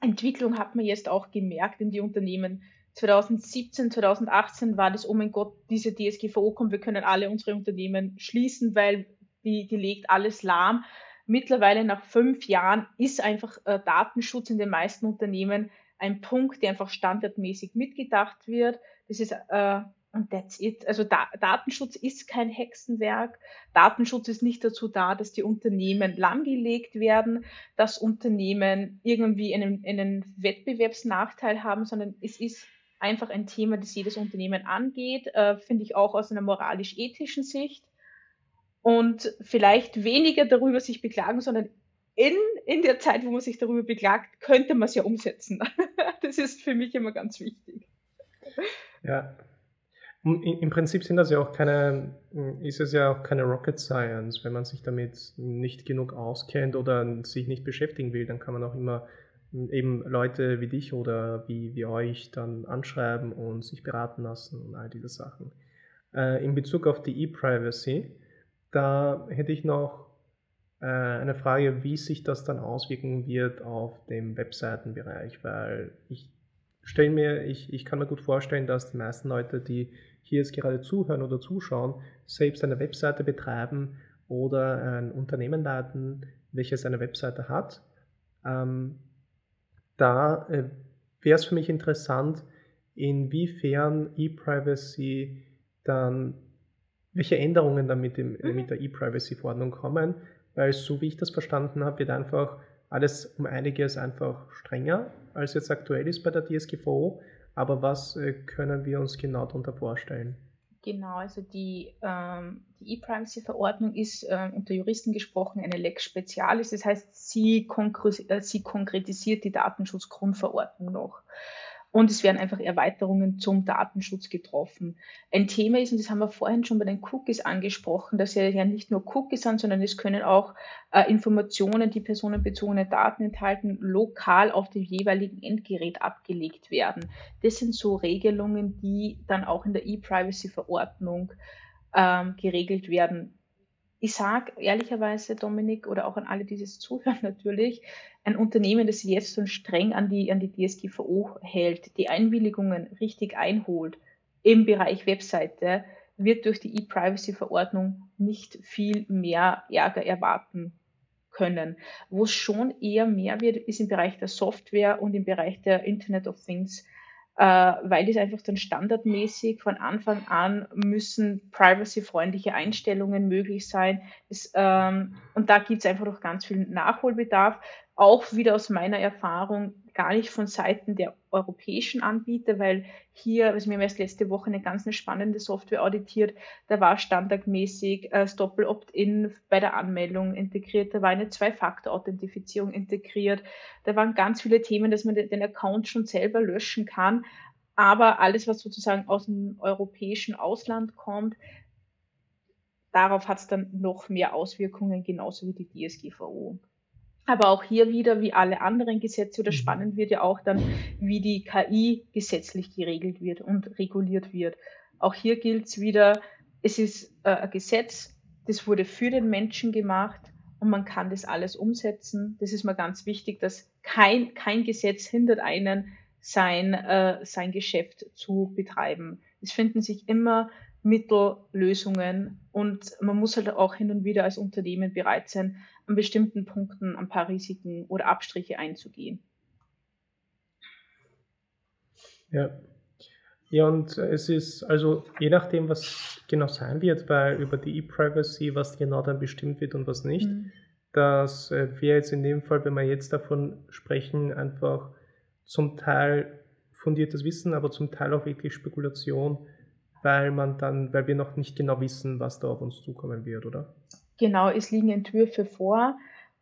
Entwicklung hat man jetzt auch gemerkt in die Unternehmen. 2017, 2018 war das, oh mein Gott, diese DSGVO kommt, wir können alle unsere Unternehmen schließen, weil die, die legt alles lahm. Mittlerweile nach fünf Jahren ist einfach äh, Datenschutz in den meisten Unternehmen ein Punkt, der einfach standardmäßig mitgedacht wird. Das ist äh, Und that's it. Also da Datenschutz ist kein Hexenwerk. Datenschutz ist nicht dazu da, dass die Unternehmen lahmgelegt werden, dass Unternehmen irgendwie einen, einen Wettbewerbsnachteil haben, sondern es ist einfach ein Thema, das jedes Unternehmen angeht, äh, finde ich auch aus einer moralisch-ethischen Sicht. Und vielleicht weniger darüber sich beklagen, sondern in, in der Zeit, wo man sich darüber beklagt, könnte man es ja umsetzen. [LAUGHS] das ist für mich immer ganz wichtig. Ja, im Prinzip sind das ja auch keine, ist es ja auch keine Rocket Science. Wenn man sich damit nicht genug auskennt oder sich nicht beschäftigen will, dann kann man auch immer eben Leute wie dich oder wie, wie euch dann anschreiben und sich beraten lassen und all diese Sachen. Äh, in Bezug auf die E-Privacy, da hätte ich noch äh, eine Frage, wie sich das dann auswirken wird auf dem Webseitenbereich, weil ich stelle mir, ich, ich kann mir gut vorstellen, dass die meisten Leute, die hier jetzt gerade zuhören oder zuschauen, selbst eine Webseite betreiben oder ein Unternehmen leiten, welches eine Webseite hat. Ähm, da äh, wäre es für mich interessant, inwiefern E-Privacy dann, welche Änderungen dann mit, dem, mhm. mit der E-Privacy-Verordnung kommen, weil so wie ich das verstanden habe, wird einfach alles um einiges einfach strenger, als jetzt aktuell ist bei der DSGVO. Aber was äh, können wir uns genau darunter vorstellen? Genau, also die, ähm, die E-Privacy-Verordnung ist äh, unter Juristen gesprochen eine Lex Specialis, das heißt, sie, konkre äh, sie konkretisiert die Datenschutzgrundverordnung noch. Und es werden einfach Erweiterungen zum Datenschutz getroffen. Ein Thema ist, und das haben wir vorhin schon bei den Cookies angesprochen, dass ja nicht nur Cookies sind, sondern es können auch äh, Informationen, die personenbezogene Daten enthalten, lokal auf dem jeweiligen Endgerät abgelegt werden. Das sind so Regelungen, die dann auch in der E-Privacy-Verordnung ähm, geregelt werden ich sage ehrlicherweise, Dominik, oder auch an alle, die das zuhören [LAUGHS] natürlich, ein Unternehmen, das sich jetzt so streng an die, an die DSGVO hält, die Einwilligungen richtig einholt im Bereich Webseite, wird durch die E-Privacy-Verordnung nicht viel mehr Ärger erwarten können. Wo es schon eher mehr wird, ist im Bereich der Software und im Bereich der Internet of Things äh, weil es einfach dann standardmäßig von Anfang an müssen privacy-freundliche Einstellungen möglich sein. Das, ähm, und da gibt es einfach noch ganz viel Nachholbedarf. Auch wieder aus meiner Erfahrung gar nicht von Seiten der europäischen Anbieter, weil hier, also wir haben erst letzte Woche eine ganz spannende Software auditiert, da war standardmäßig äh, das Doppel-Opt-in bei der Anmeldung integriert, da war eine Zwei-Faktor-Authentifizierung integriert, da waren ganz viele Themen, dass man den Account schon selber löschen kann, aber alles, was sozusagen aus dem europäischen Ausland kommt, darauf hat es dann noch mehr Auswirkungen, genauso wie die DSGVO. Aber auch hier wieder, wie alle anderen Gesetze, oder mhm. spannend wird ja auch dann, wie die KI gesetzlich geregelt wird und reguliert wird. Auch hier gilt es wieder, es ist äh, ein Gesetz, das wurde für den Menschen gemacht und man kann das alles umsetzen. Das ist mir ganz wichtig, dass kein, kein Gesetz hindert einen, sein, äh, sein Geschäft zu betreiben. Es finden sich immer Mittel, Lösungen und man muss halt auch hin und wieder als Unternehmen bereit sein, an bestimmten Punkten ein paar Risiken oder Abstriche einzugehen. Ja. Ja, und es ist also je nachdem, was genau sein wird, weil über die E-Privacy, was genau dann bestimmt wird und was nicht, mhm. das äh, wäre jetzt in dem Fall, wenn wir jetzt davon sprechen, einfach zum Teil fundiertes Wissen, aber zum Teil auch wirklich Spekulation, weil man dann, weil wir noch nicht genau wissen, was da auf uns zukommen wird, oder? Genau, es liegen Entwürfe vor,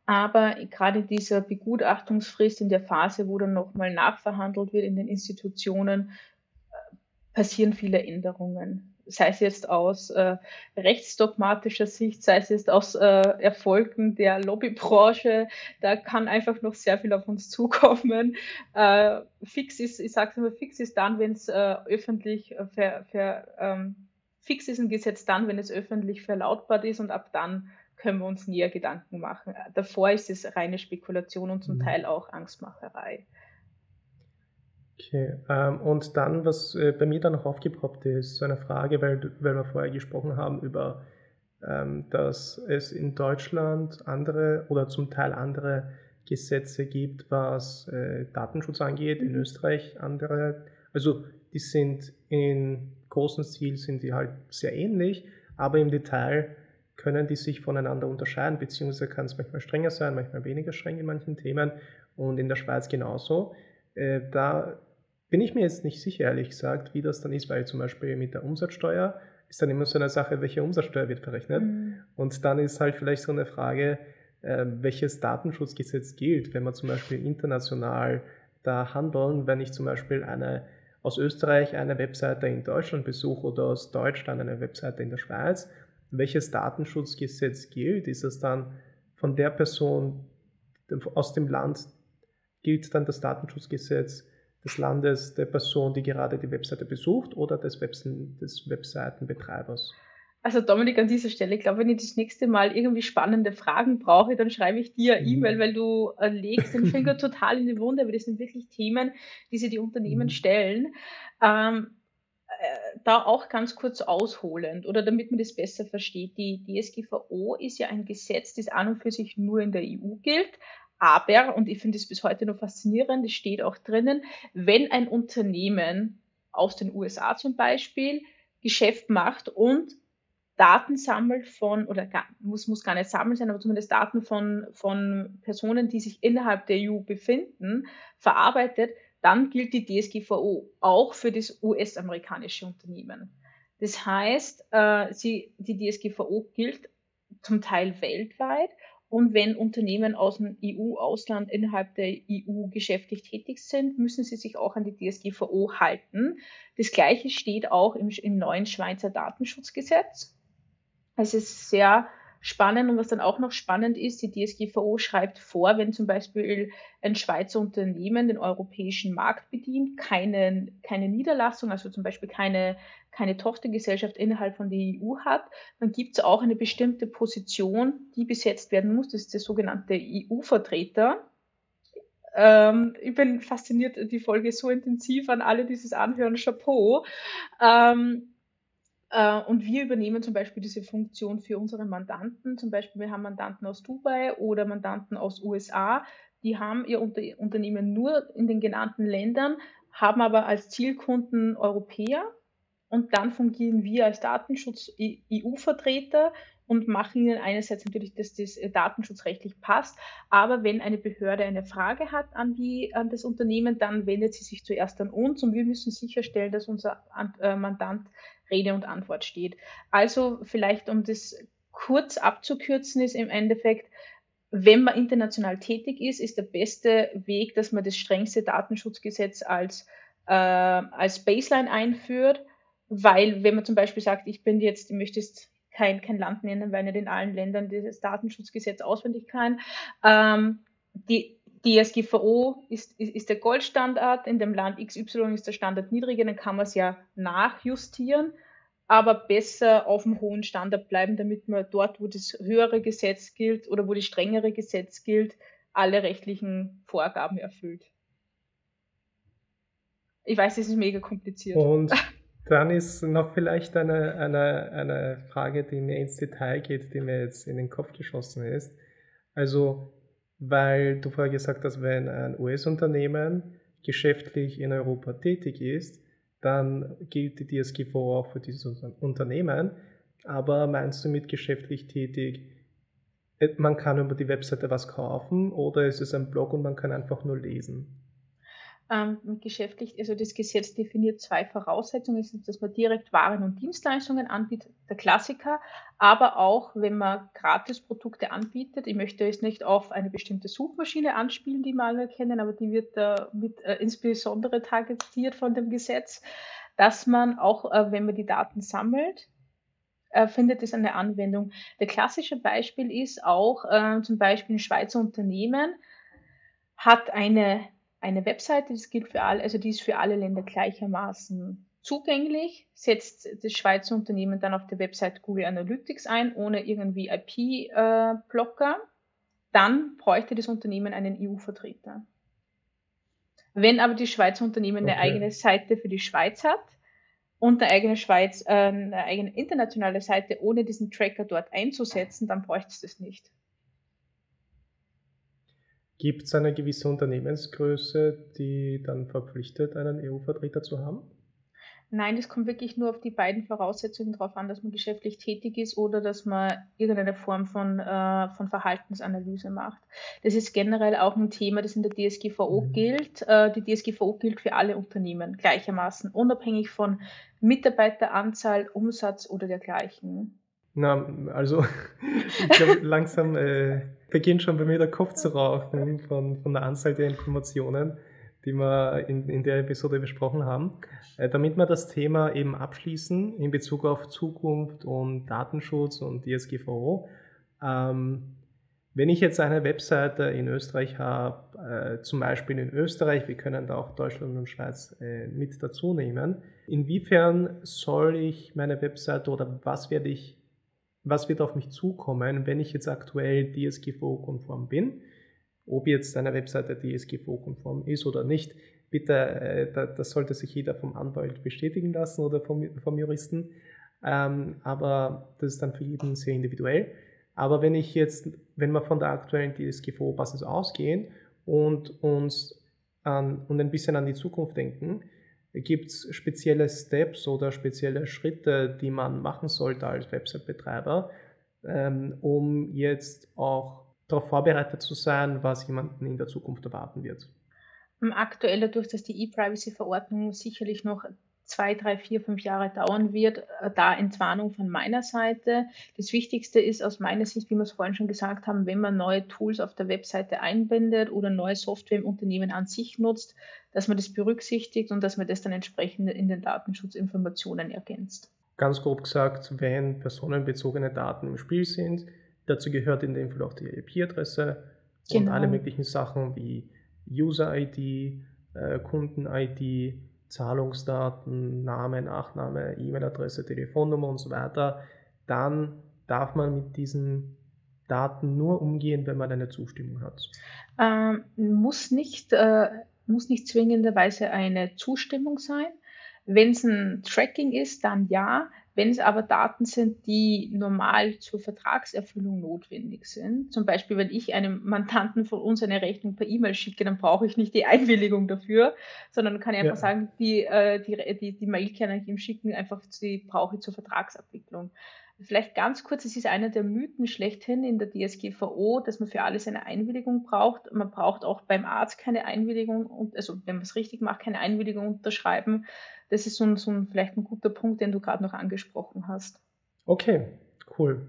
aber gerade dieser Begutachtungsfrist in der Phase, wo dann nochmal nachverhandelt wird in den Institutionen, äh, passieren viele Änderungen. Sei es jetzt aus äh, rechtsdogmatischer Sicht, sei es jetzt aus äh, Erfolgen der Lobbybranche, da kann einfach noch sehr viel auf uns [LAUGHS] zukommen. Äh, fix ist, ich sage es immer, fix ist dann, wenn es äh, öffentlich äh, ver, ver, ähm, Fix ist ein Gesetz dann, wenn es öffentlich verlautbart ist und ab dann können wir uns näher Gedanken machen. Davor ist es reine Spekulation und zum mhm. Teil auch Angstmacherei. Okay, ähm, und dann, was äh, bei mir dann noch aufgepoppt ist, so eine Frage, weil, weil wir vorher gesprochen haben über, ähm, dass es in Deutschland andere oder zum Teil andere Gesetze gibt, was äh, Datenschutz angeht, in mhm. Österreich andere. Also die sind in großen Stil sind die halt sehr ähnlich, aber im Detail können die sich voneinander unterscheiden, beziehungsweise kann es manchmal strenger sein, manchmal weniger streng in manchen Themen und in der Schweiz genauso. Äh, da bin ich mir jetzt nicht sicher, ehrlich gesagt, wie das dann ist, weil zum Beispiel mit der Umsatzsteuer ist dann immer so eine Sache, welche Umsatzsteuer wird verrechnet. Mhm. Und dann ist halt vielleicht so eine Frage, äh, welches Datenschutzgesetz gilt, wenn man zum Beispiel international da handeln, wenn ich zum Beispiel eine aus Österreich eine Webseite in Deutschland besuche oder aus Deutschland eine Webseite in der Schweiz, welches Datenschutzgesetz gilt? Ist es dann von der Person aus dem Land, gilt dann das Datenschutzgesetz des Landes der Person, die gerade die Webseite besucht oder des, Webs des Webseitenbetreibers? Also Dominik, an dieser Stelle, ich glaube, wenn ich das nächste Mal irgendwie spannende Fragen brauche, dann schreibe ich dir mhm. E-Mail, weil du äh, legst den Finger [LAUGHS] total in die Wunde, weil das sind wirklich Themen, die sich die Unternehmen mhm. stellen. Ähm, äh, da auch ganz kurz ausholend oder damit man das besser versteht, die DSGVO ist ja ein Gesetz, das an und für sich nur in der EU gilt, aber, und ich finde es bis heute noch faszinierend, es steht auch drinnen, wenn ein Unternehmen aus den USA zum Beispiel Geschäft macht und Daten sammelt von, oder gar, muss, muss gar nicht sammeln sein, aber zumindest Daten von, von Personen, die sich innerhalb der EU befinden, verarbeitet, dann gilt die DSGVO auch für das US-amerikanische Unternehmen. Das heißt, äh, sie, die DSGVO gilt zum Teil weltweit und wenn Unternehmen aus dem EU-Ausland innerhalb der EU geschäftlich tätig sind, müssen sie sich auch an die DSGVO halten. Das Gleiche steht auch im, im neuen Schweizer Datenschutzgesetz. Es ist sehr spannend und was dann auch noch spannend ist, die DSGVO schreibt vor, wenn zum Beispiel ein Schweizer Unternehmen den europäischen Markt bedient, keine, keine Niederlassung, also zum Beispiel keine, keine Tochtergesellschaft innerhalb von der EU hat, dann gibt es auch eine bestimmte Position, die besetzt werden muss. Das ist der sogenannte EU-Vertreter. Ähm, ich bin fasziniert, die Folge so intensiv an alle dieses Anhören. Chapeau. Ähm, äh, und wir übernehmen zum Beispiel diese Funktion für unsere Mandanten. Zum Beispiel, wir haben Mandanten aus Dubai oder Mandanten aus USA. Die haben ihr Unternehmen nur in den genannten Ländern, haben aber als Zielkunden Europäer und dann fungieren wir als Datenschutz-EU-Vertreter und machen ihnen einerseits natürlich, dass das äh, datenschutzrechtlich passt, aber wenn eine Behörde eine Frage hat an, die, an das Unternehmen, dann wendet sie sich zuerst an uns und wir müssen sicherstellen, dass unser äh, Mandant Rede und Antwort steht. Also vielleicht, um das kurz abzukürzen, ist im Endeffekt, wenn man international tätig ist, ist der beste Weg, dass man das strengste Datenschutzgesetz als, äh, als Baseline einführt weil, wenn man zum Beispiel sagt, ich bin jetzt, ich möchte jetzt kein, kein Land nennen, weil nicht in allen Ländern dieses Datenschutzgesetz auswendig kann, ähm, die DSGVO ist, ist, ist der Goldstandard, in dem Land XY ist der Standard niedriger, dann kann man es ja nachjustieren, aber besser auf dem hohen Standard bleiben, damit man dort, wo das höhere Gesetz gilt oder wo das strengere Gesetz gilt, alle rechtlichen Vorgaben erfüllt. Ich weiß, das ist mega kompliziert. Und [LAUGHS] Dann ist noch vielleicht eine, eine, eine Frage, die mir ins Detail geht, die mir jetzt in den Kopf geschossen ist. Also, weil du vorher gesagt hast, wenn ein US-Unternehmen geschäftlich in Europa tätig ist, dann gilt die DSGVO auch für dieses Unternehmen. Aber meinst du mit geschäftlich tätig, äh, man kann über die Webseite was kaufen oder ist es ein Blog und man kann einfach nur lesen? Ähm, geschäftlich, also das Gesetz definiert zwei Voraussetzungen, ist, dass man direkt Waren und Dienstleistungen anbietet, der Klassiker, aber auch, wenn man Gratisprodukte anbietet, ich möchte jetzt nicht auf eine bestimmte Suchmaschine anspielen, die wir alle kennen, aber die wird äh, mit äh, insbesondere targetiert von dem Gesetz, dass man auch, äh, wenn man die Daten sammelt, äh, findet es eine Anwendung. Der klassische Beispiel ist auch äh, zum Beispiel ein Schweizer Unternehmen hat eine eine Webseite, das gilt für alle, also die ist für alle Länder gleichermaßen zugänglich, setzt das Schweizer Unternehmen dann auf der Website Google Analytics ein, ohne irgendwie IP-Blocker, dann bräuchte das Unternehmen einen EU-Vertreter. Wenn aber die Schweizer Unternehmen okay. eine eigene Seite für die Schweiz hat und eine eigene Schweiz, äh, eine eigene internationale Seite, ohne diesen Tracker dort einzusetzen, dann bräuchte es das nicht. Gibt es eine gewisse Unternehmensgröße, die dann verpflichtet, einen EU-Vertreter zu haben? Nein, es kommt wirklich nur auf die beiden Voraussetzungen drauf an, dass man geschäftlich tätig ist oder dass man irgendeine Form von, äh, von Verhaltensanalyse macht. Das ist generell auch ein Thema, das in der DSGVO mhm. gilt. Äh, die DSGVO gilt für alle Unternehmen gleichermaßen, unabhängig von Mitarbeiteranzahl, Umsatz oder dergleichen. Na, also [LAUGHS] ich glaube, langsam äh, beginnt schon bei mir der Kopf zu rauchen von, von der Anzahl der Informationen die wir in, in der Episode besprochen haben. Äh, damit wir das Thema eben abschließen in Bezug auf Zukunft und Datenschutz und DSGVO. Ähm, wenn ich jetzt eine Webseite in Österreich habe, äh, zum Beispiel in Österreich, wir können da auch Deutschland und Schweiz äh, mit dazu nehmen, inwiefern soll ich meine Webseite oder was werde ich, was wird auf mich zukommen, wenn ich jetzt aktuell DSGVO-konform bin? ob jetzt eine Webseite DSGVO-konform ist oder nicht. Bitte, äh, das sollte sich jeder vom Anwalt bestätigen lassen oder vom, vom Juristen. Ähm, aber das ist dann für jeden sehr individuell. Aber wenn ich jetzt, wenn wir von der aktuellen DSGVO-Basis ausgehen und uns an, und ein bisschen an die Zukunft denken, gibt es spezielle Steps oder spezielle Schritte, die man machen sollte als Website-Betreiber, ähm, um jetzt auch darauf vorbereitet zu sein, was jemanden in der Zukunft erwarten wird. Aktuell dadurch, dass die E-Privacy-Verordnung sicherlich noch zwei, drei, vier, fünf Jahre dauern wird, äh, da Entwarnung von meiner Seite. Das Wichtigste ist aus meiner Sicht, wie wir es vorhin schon gesagt haben, wenn man neue Tools auf der Webseite einbindet oder neue Software im Unternehmen an sich nutzt, dass man das berücksichtigt und dass man das dann entsprechend in den Datenschutzinformationen ergänzt. Ganz grob gesagt, wenn personenbezogene Daten im Spiel sind, Dazu gehört in dem Fall auch die IP-Adresse genau. und alle möglichen Sachen wie User-ID, äh, Kunden-ID, Zahlungsdaten, Name, Nachname, E-Mail-Adresse, Telefonnummer und so weiter. Dann darf man mit diesen Daten nur umgehen, wenn man eine Zustimmung hat. Ähm, muss, nicht, äh, muss nicht zwingenderweise eine Zustimmung sein. Wenn es ein Tracking ist, dann ja. Wenn es aber Daten sind, die normal zur Vertragserfüllung notwendig sind, zum Beispiel wenn ich einem Mandanten von uns eine Rechnung per E-Mail schicke, dann brauche ich nicht die Einwilligung dafür, sondern kann ich einfach ja. sagen, die, äh, die, die, die Mail kann ich ihm schicken, einfach die brauche ich zur Vertragsabwicklung. Vielleicht ganz kurz, es ist einer der Mythen schlechthin in der DSGVO, dass man für alles eine Einwilligung braucht. Man braucht auch beim Arzt keine Einwilligung, und, also wenn man es richtig macht, keine Einwilligung unterschreiben. Das ist so ein, so ein vielleicht ein guter Punkt, den du gerade noch angesprochen hast. Okay, cool.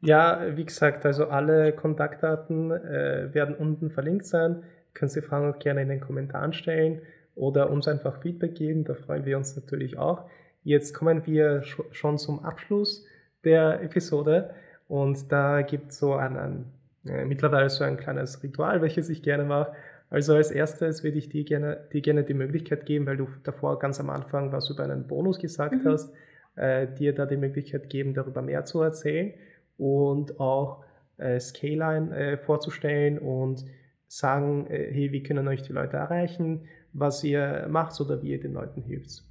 Ja, wie gesagt, also alle Kontaktdaten äh, werden unten verlinkt sein. Können Sie Fragen auch gerne in den Kommentaren stellen oder uns einfach Feedback geben. Da freuen wir uns natürlich auch. Jetzt kommen wir schon zum Abschluss der Episode. Und da gibt es so ein, ein äh, mittlerweile so ein kleines Ritual, welches ich gerne mache. Also als erstes würde ich dir gerne, dir gerne die Möglichkeit geben, weil du davor ganz am Anfang was über einen Bonus gesagt mhm. hast, äh, dir da die Möglichkeit geben, darüber mehr zu erzählen und auch äh, Scaline äh, vorzustellen und sagen, äh, hey, wie können euch die Leute erreichen, was ihr macht oder wie ihr den Leuten hilft.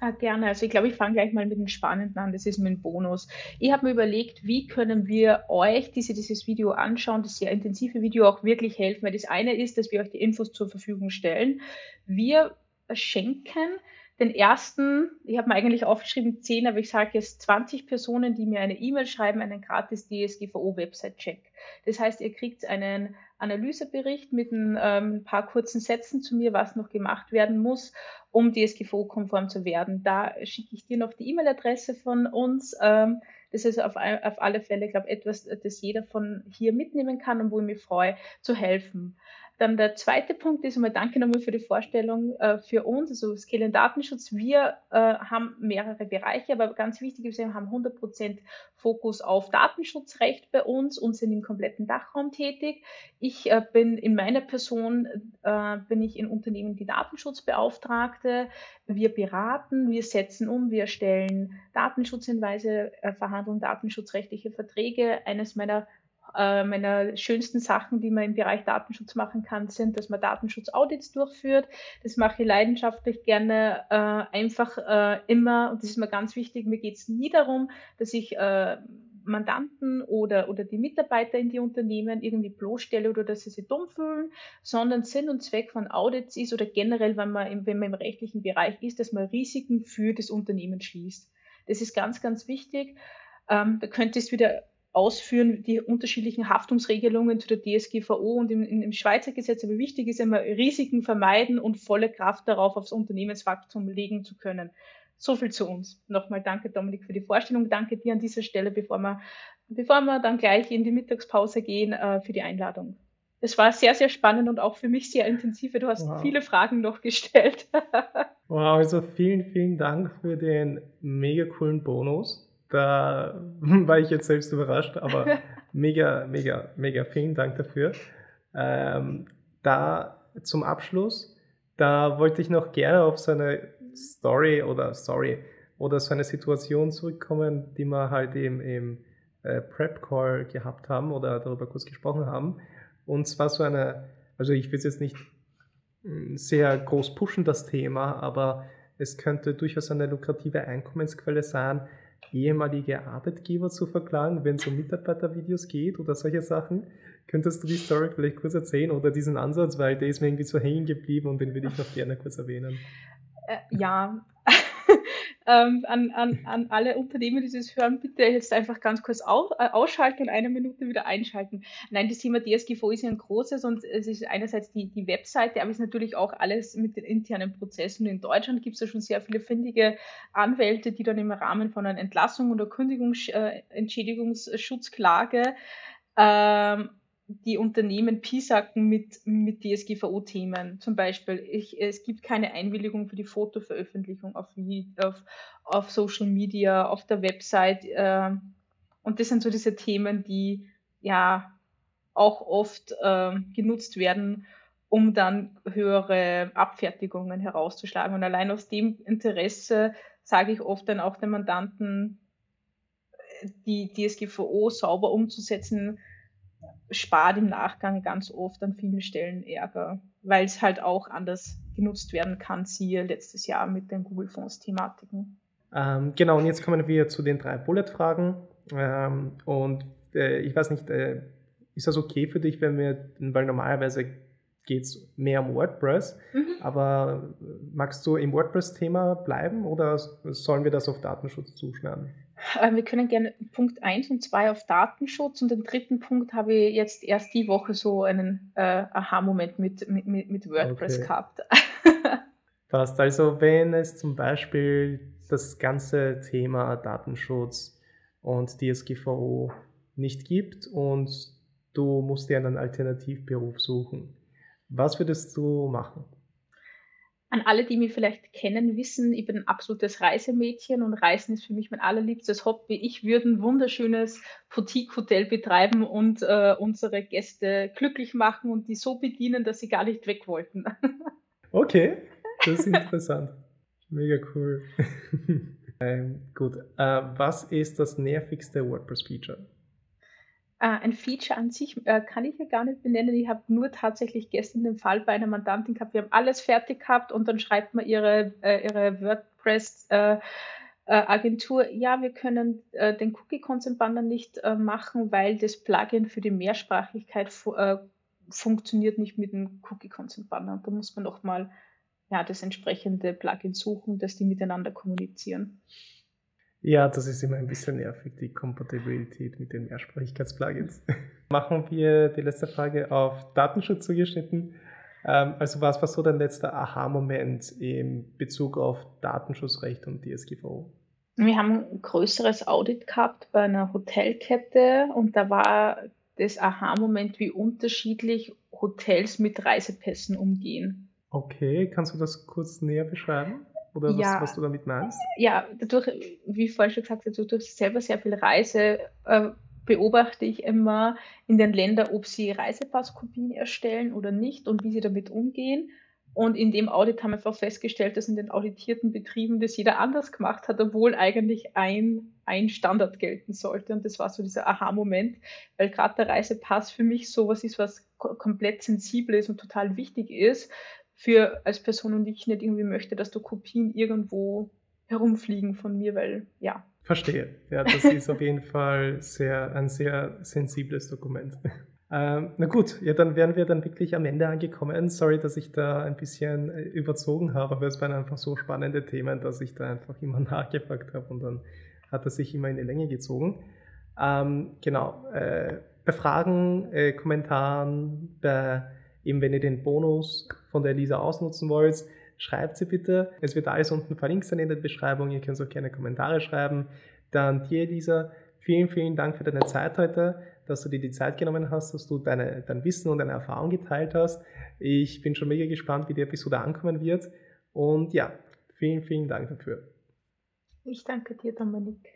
Ah, gerne. Also ich glaube, ich fange gleich mal mit dem Spannenden an. Das ist mein Bonus. Ich habe mir überlegt, wie können wir euch, die Sie dieses Video anschauen, das sehr intensive Video auch wirklich helfen. Weil das eine ist, dass wir euch die Infos zur Verfügung stellen. Wir schenken den ersten, ich habe mir eigentlich aufgeschrieben 10, aber ich sage jetzt 20 Personen, die mir eine E-Mail schreiben, einen gratis DSGVO-Website-Check. Das heißt, ihr kriegt einen Analysebericht mit ein, ähm, paar kurzen Sätzen zu mir, was noch gemacht werden muss, um DSGVO-konform zu werden. Da schicke ich dir noch die E-Mail-Adresse von uns. Ähm, das ist auf, auf alle Fälle, glaube etwas, das jeder von hier mitnehmen kann und wo ich mich freue, zu helfen. Dann der zweite Punkt ist einmal danke nochmal für die Vorstellung äh, für uns, also Scale Datenschutz. Wir äh, haben mehrere Bereiche, aber ganz wichtig ist, wir haben 100% Fokus auf Datenschutzrecht bei uns und sind im kompletten Dachraum tätig. Ich äh, bin in meiner Person, äh, bin ich in Unternehmen die Datenschutzbeauftragte. Wir beraten, wir setzen um, wir stellen Datenschutzhinweise, äh, verhandeln datenschutzrechtliche Verträge. Eines meiner äh, meiner schönsten Sachen, die man im Bereich Datenschutz machen kann, sind, dass man Datenschutzaudits durchführt. Das mache ich leidenschaftlich gerne, äh, einfach äh, immer, und das ist mir ganz wichtig, mir geht es nie darum, dass ich äh, Mandanten oder, oder die Mitarbeiter in die Unternehmen irgendwie bloßstelle oder dass sie sich dumm fühlen, sondern Sinn und Zweck von Audits ist oder generell, wenn man im, wenn man im rechtlichen Bereich ist, dass man Risiken für das Unternehmen schließt. Das ist ganz, ganz wichtig. Ähm, da könntest du wieder ausführen, die unterschiedlichen Haftungsregelungen zu der DSGVO und im, im Schweizer Gesetz. Aber wichtig ist immer, Risiken vermeiden und volle Kraft darauf aufs Unternehmenswachstum legen zu können. So viel zu uns. Nochmal danke, Dominik, für die Vorstellung. Danke dir an dieser Stelle, bevor wir, bevor wir dann gleich in die Mittagspause gehen, äh, für die Einladung. Es war sehr, sehr spannend und auch für mich sehr intensiv. Du hast wow. viele Fragen noch gestellt. [LAUGHS] wow, also vielen, vielen Dank für den mega coolen Bonus. Da [LAUGHS] war ich jetzt selbst überrascht, aber [LAUGHS] mega, mega, mega vielen Dank dafür. Ähm, da zum Abschluss, da wollte ich noch gerne auf so eine Story oder Story oder so eine Situation zurückkommen, die wir halt eben im äh, Prep Call gehabt haben oder darüber kurz gesprochen haben. Und zwar so eine, also ich will es jetzt nicht hm, sehr groß pushen, das Thema, aber es könnte durchaus eine lukrative Einkommensquelle sein, ehemalige Arbeitgeber zu verklagen, wenn es um Mitarbeitervideos geht oder solche Sachen. Könntest du die Story vielleicht kurz erzählen oder diesen Ansatz, weil der ist mir irgendwie so hängen geblieben und den würde ich noch gerne kurz erwähnen. Äh, ja, ähm, an, an, an alle Unternehmen, die das hören, bitte jetzt einfach ganz kurz au, äh, ausschalten und eine Minute wieder einschalten. Nein, das Thema DSGVO ist ja ein großes und es ist einerseits die, die Webseite, aber es ist natürlich auch alles mit den internen Prozessen. In Deutschland gibt es ja schon sehr viele findige Anwälte, die dann im Rahmen von einer Entlassung oder Kündigungsentschädigungsschutzklage äh, ähm, die Unternehmen piesacken mit, mit DSGVO-Themen. Zum Beispiel, ich, es gibt keine Einwilligung für die Fotoveröffentlichung auf, auf, auf Social Media, auf der Website. Äh, und das sind so diese Themen, die ja auch oft äh, genutzt werden, um dann höhere Abfertigungen herauszuschlagen. Und allein aus dem Interesse sage ich oft dann auch den Mandanten, die DSGVO sauber umzusetzen, spart im Nachgang ganz oft an vielen Stellen Ärger, weil es halt auch anders genutzt werden kann, siehe letztes Jahr mit den Google-Fonds-Thematiken. Ähm, genau, und jetzt kommen wir zu den drei Bullet-Fragen. Ähm, und äh, ich weiß nicht, äh, ist das okay für dich, wenn wir, weil normalerweise geht es mehr um WordPress, mhm. aber magst du im WordPress-Thema bleiben oder sollen wir das auf Datenschutz zuschneiden? Wir können gerne Punkt 1 und 2 auf Datenschutz und den dritten Punkt habe ich jetzt erst die Woche so einen äh, Aha-Moment mit, mit, mit WordPress okay. gehabt. [LAUGHS] Passt. Also wenn es zum Beispiel das ganze Thema Datenschutz und DSGVO nicht gibt und du musst dir einen Alternativberuf suchen, was würdest du machen? An alle, die mich vielleicht kennen, wissen, ich bin ein absolutes Reisemädchen und Reisen ist für mich mein allerliebstes Hobby. Ich würde ein wunderschönes Boutique-Hotel betreiben und äh, unsere Gäste glücklich machen und die so bedienen, dass sie gar nicht weg wollten. [LAUGHS] Okay, das ist [LAUGHS] interessant. Mega cool. [LAUGHS] ähm, gut, äh, was ist das nervigste WordPress-Feature? Äh, ein Feature an sich äh, kann ich ja gar nicht benennen. Ich habe nur tatsächlich gestern den Fall bei einer Mandantin gehabt. Wir haben alles fertig gehabt und dann schreibt man ihre, äh, ihre WordPress äh, äh, Agentur, ja, wir können äh, den Cookie Consent Banner nicht machen, weil das Plugin für die Mehrsprachigkeit fu funktioniert nicht mit dem Cookie Consent Banner. Da muss man nochmal ja, das entsprechende Plugin suchen, dass die miteinander kommunizieren. Ja, das ist immer ein bisschen nervig, die Kompatibilität mit den Mehrsprachigkeitsplugins. [LAUGHS] Machen wir die letzte Frage auf Datenschutz zugeschnitten. Ähm, also was war so dein letzter Aha-Moment in Bezug auf Datenschutzrecht und DSGVO? Wir haben ein größeres Audit gehabt bei einer Hotelkette und da war das Aha-Moment, wie unterschiedlich Hotels mit Reisepässen umgehen. Okay, kannst du das kurz näher beschreiben? Oder was, ja, was du damit meinst? Ja, dadurch, wie vorhin schon gesagt habe, durch selber sehr viel Reise äh, beobachte ich immer in den Ländern, ob sie Reisepasskopien erstellen oder nicht und wie sie damit umgehen. Und in dem Audit haben wir einfach festgestellt, dass in den auditierten Betrieben das jeder anders gemacht hat, obwohl eigentlich ein, ein Standard gelten sollte. Und das war so dieser Aha-Moment, weil gerade der Reisepass für mich sowas ist, was komplett sensibel ist und total wichtig ist, für als Person und ich nicht irgendwie möchte, dass da Kopien irgendwo herumfliegen von mir, weil ja. Verstehe. Ja, das ist auf jeden Fall sehr, ein sehr sensibles Dokument. [LAUGHS] Ähm, na gut, ja, dann wären wir dann wirklich am Ende angekommen. Sorry, dass ich da ein bisschen äh, überzogen habe, aber es waren einfach so spannende Themen, dass ich da einfach immer [LAUGHS] nachgefragt habe und dann hat er sich immer in die Länge gezogen. Ähm, genau, äh, bei Fragen, äh, Kommentaren, bei, eben wenn ihr den Bonus von der Elisa ausnutzen wollt, schreibt sie bitte. Es wird alles unten verlinkt sein in der Beschreibung. Ihr könnt auch gerne Kommentare schreiben. Dann dir, Elisa, vielen, vielen Dank für deine Zeit heute dass du dir die Zeit genommen hast, dass du deine, dein Wissen und deine Erfahrung geteilt hast. Ich bin schon mega gespannt, wie die Episode ankommen wird. Und ja, vielen, vielen Dank dafür. Ich danke dir, Dominik.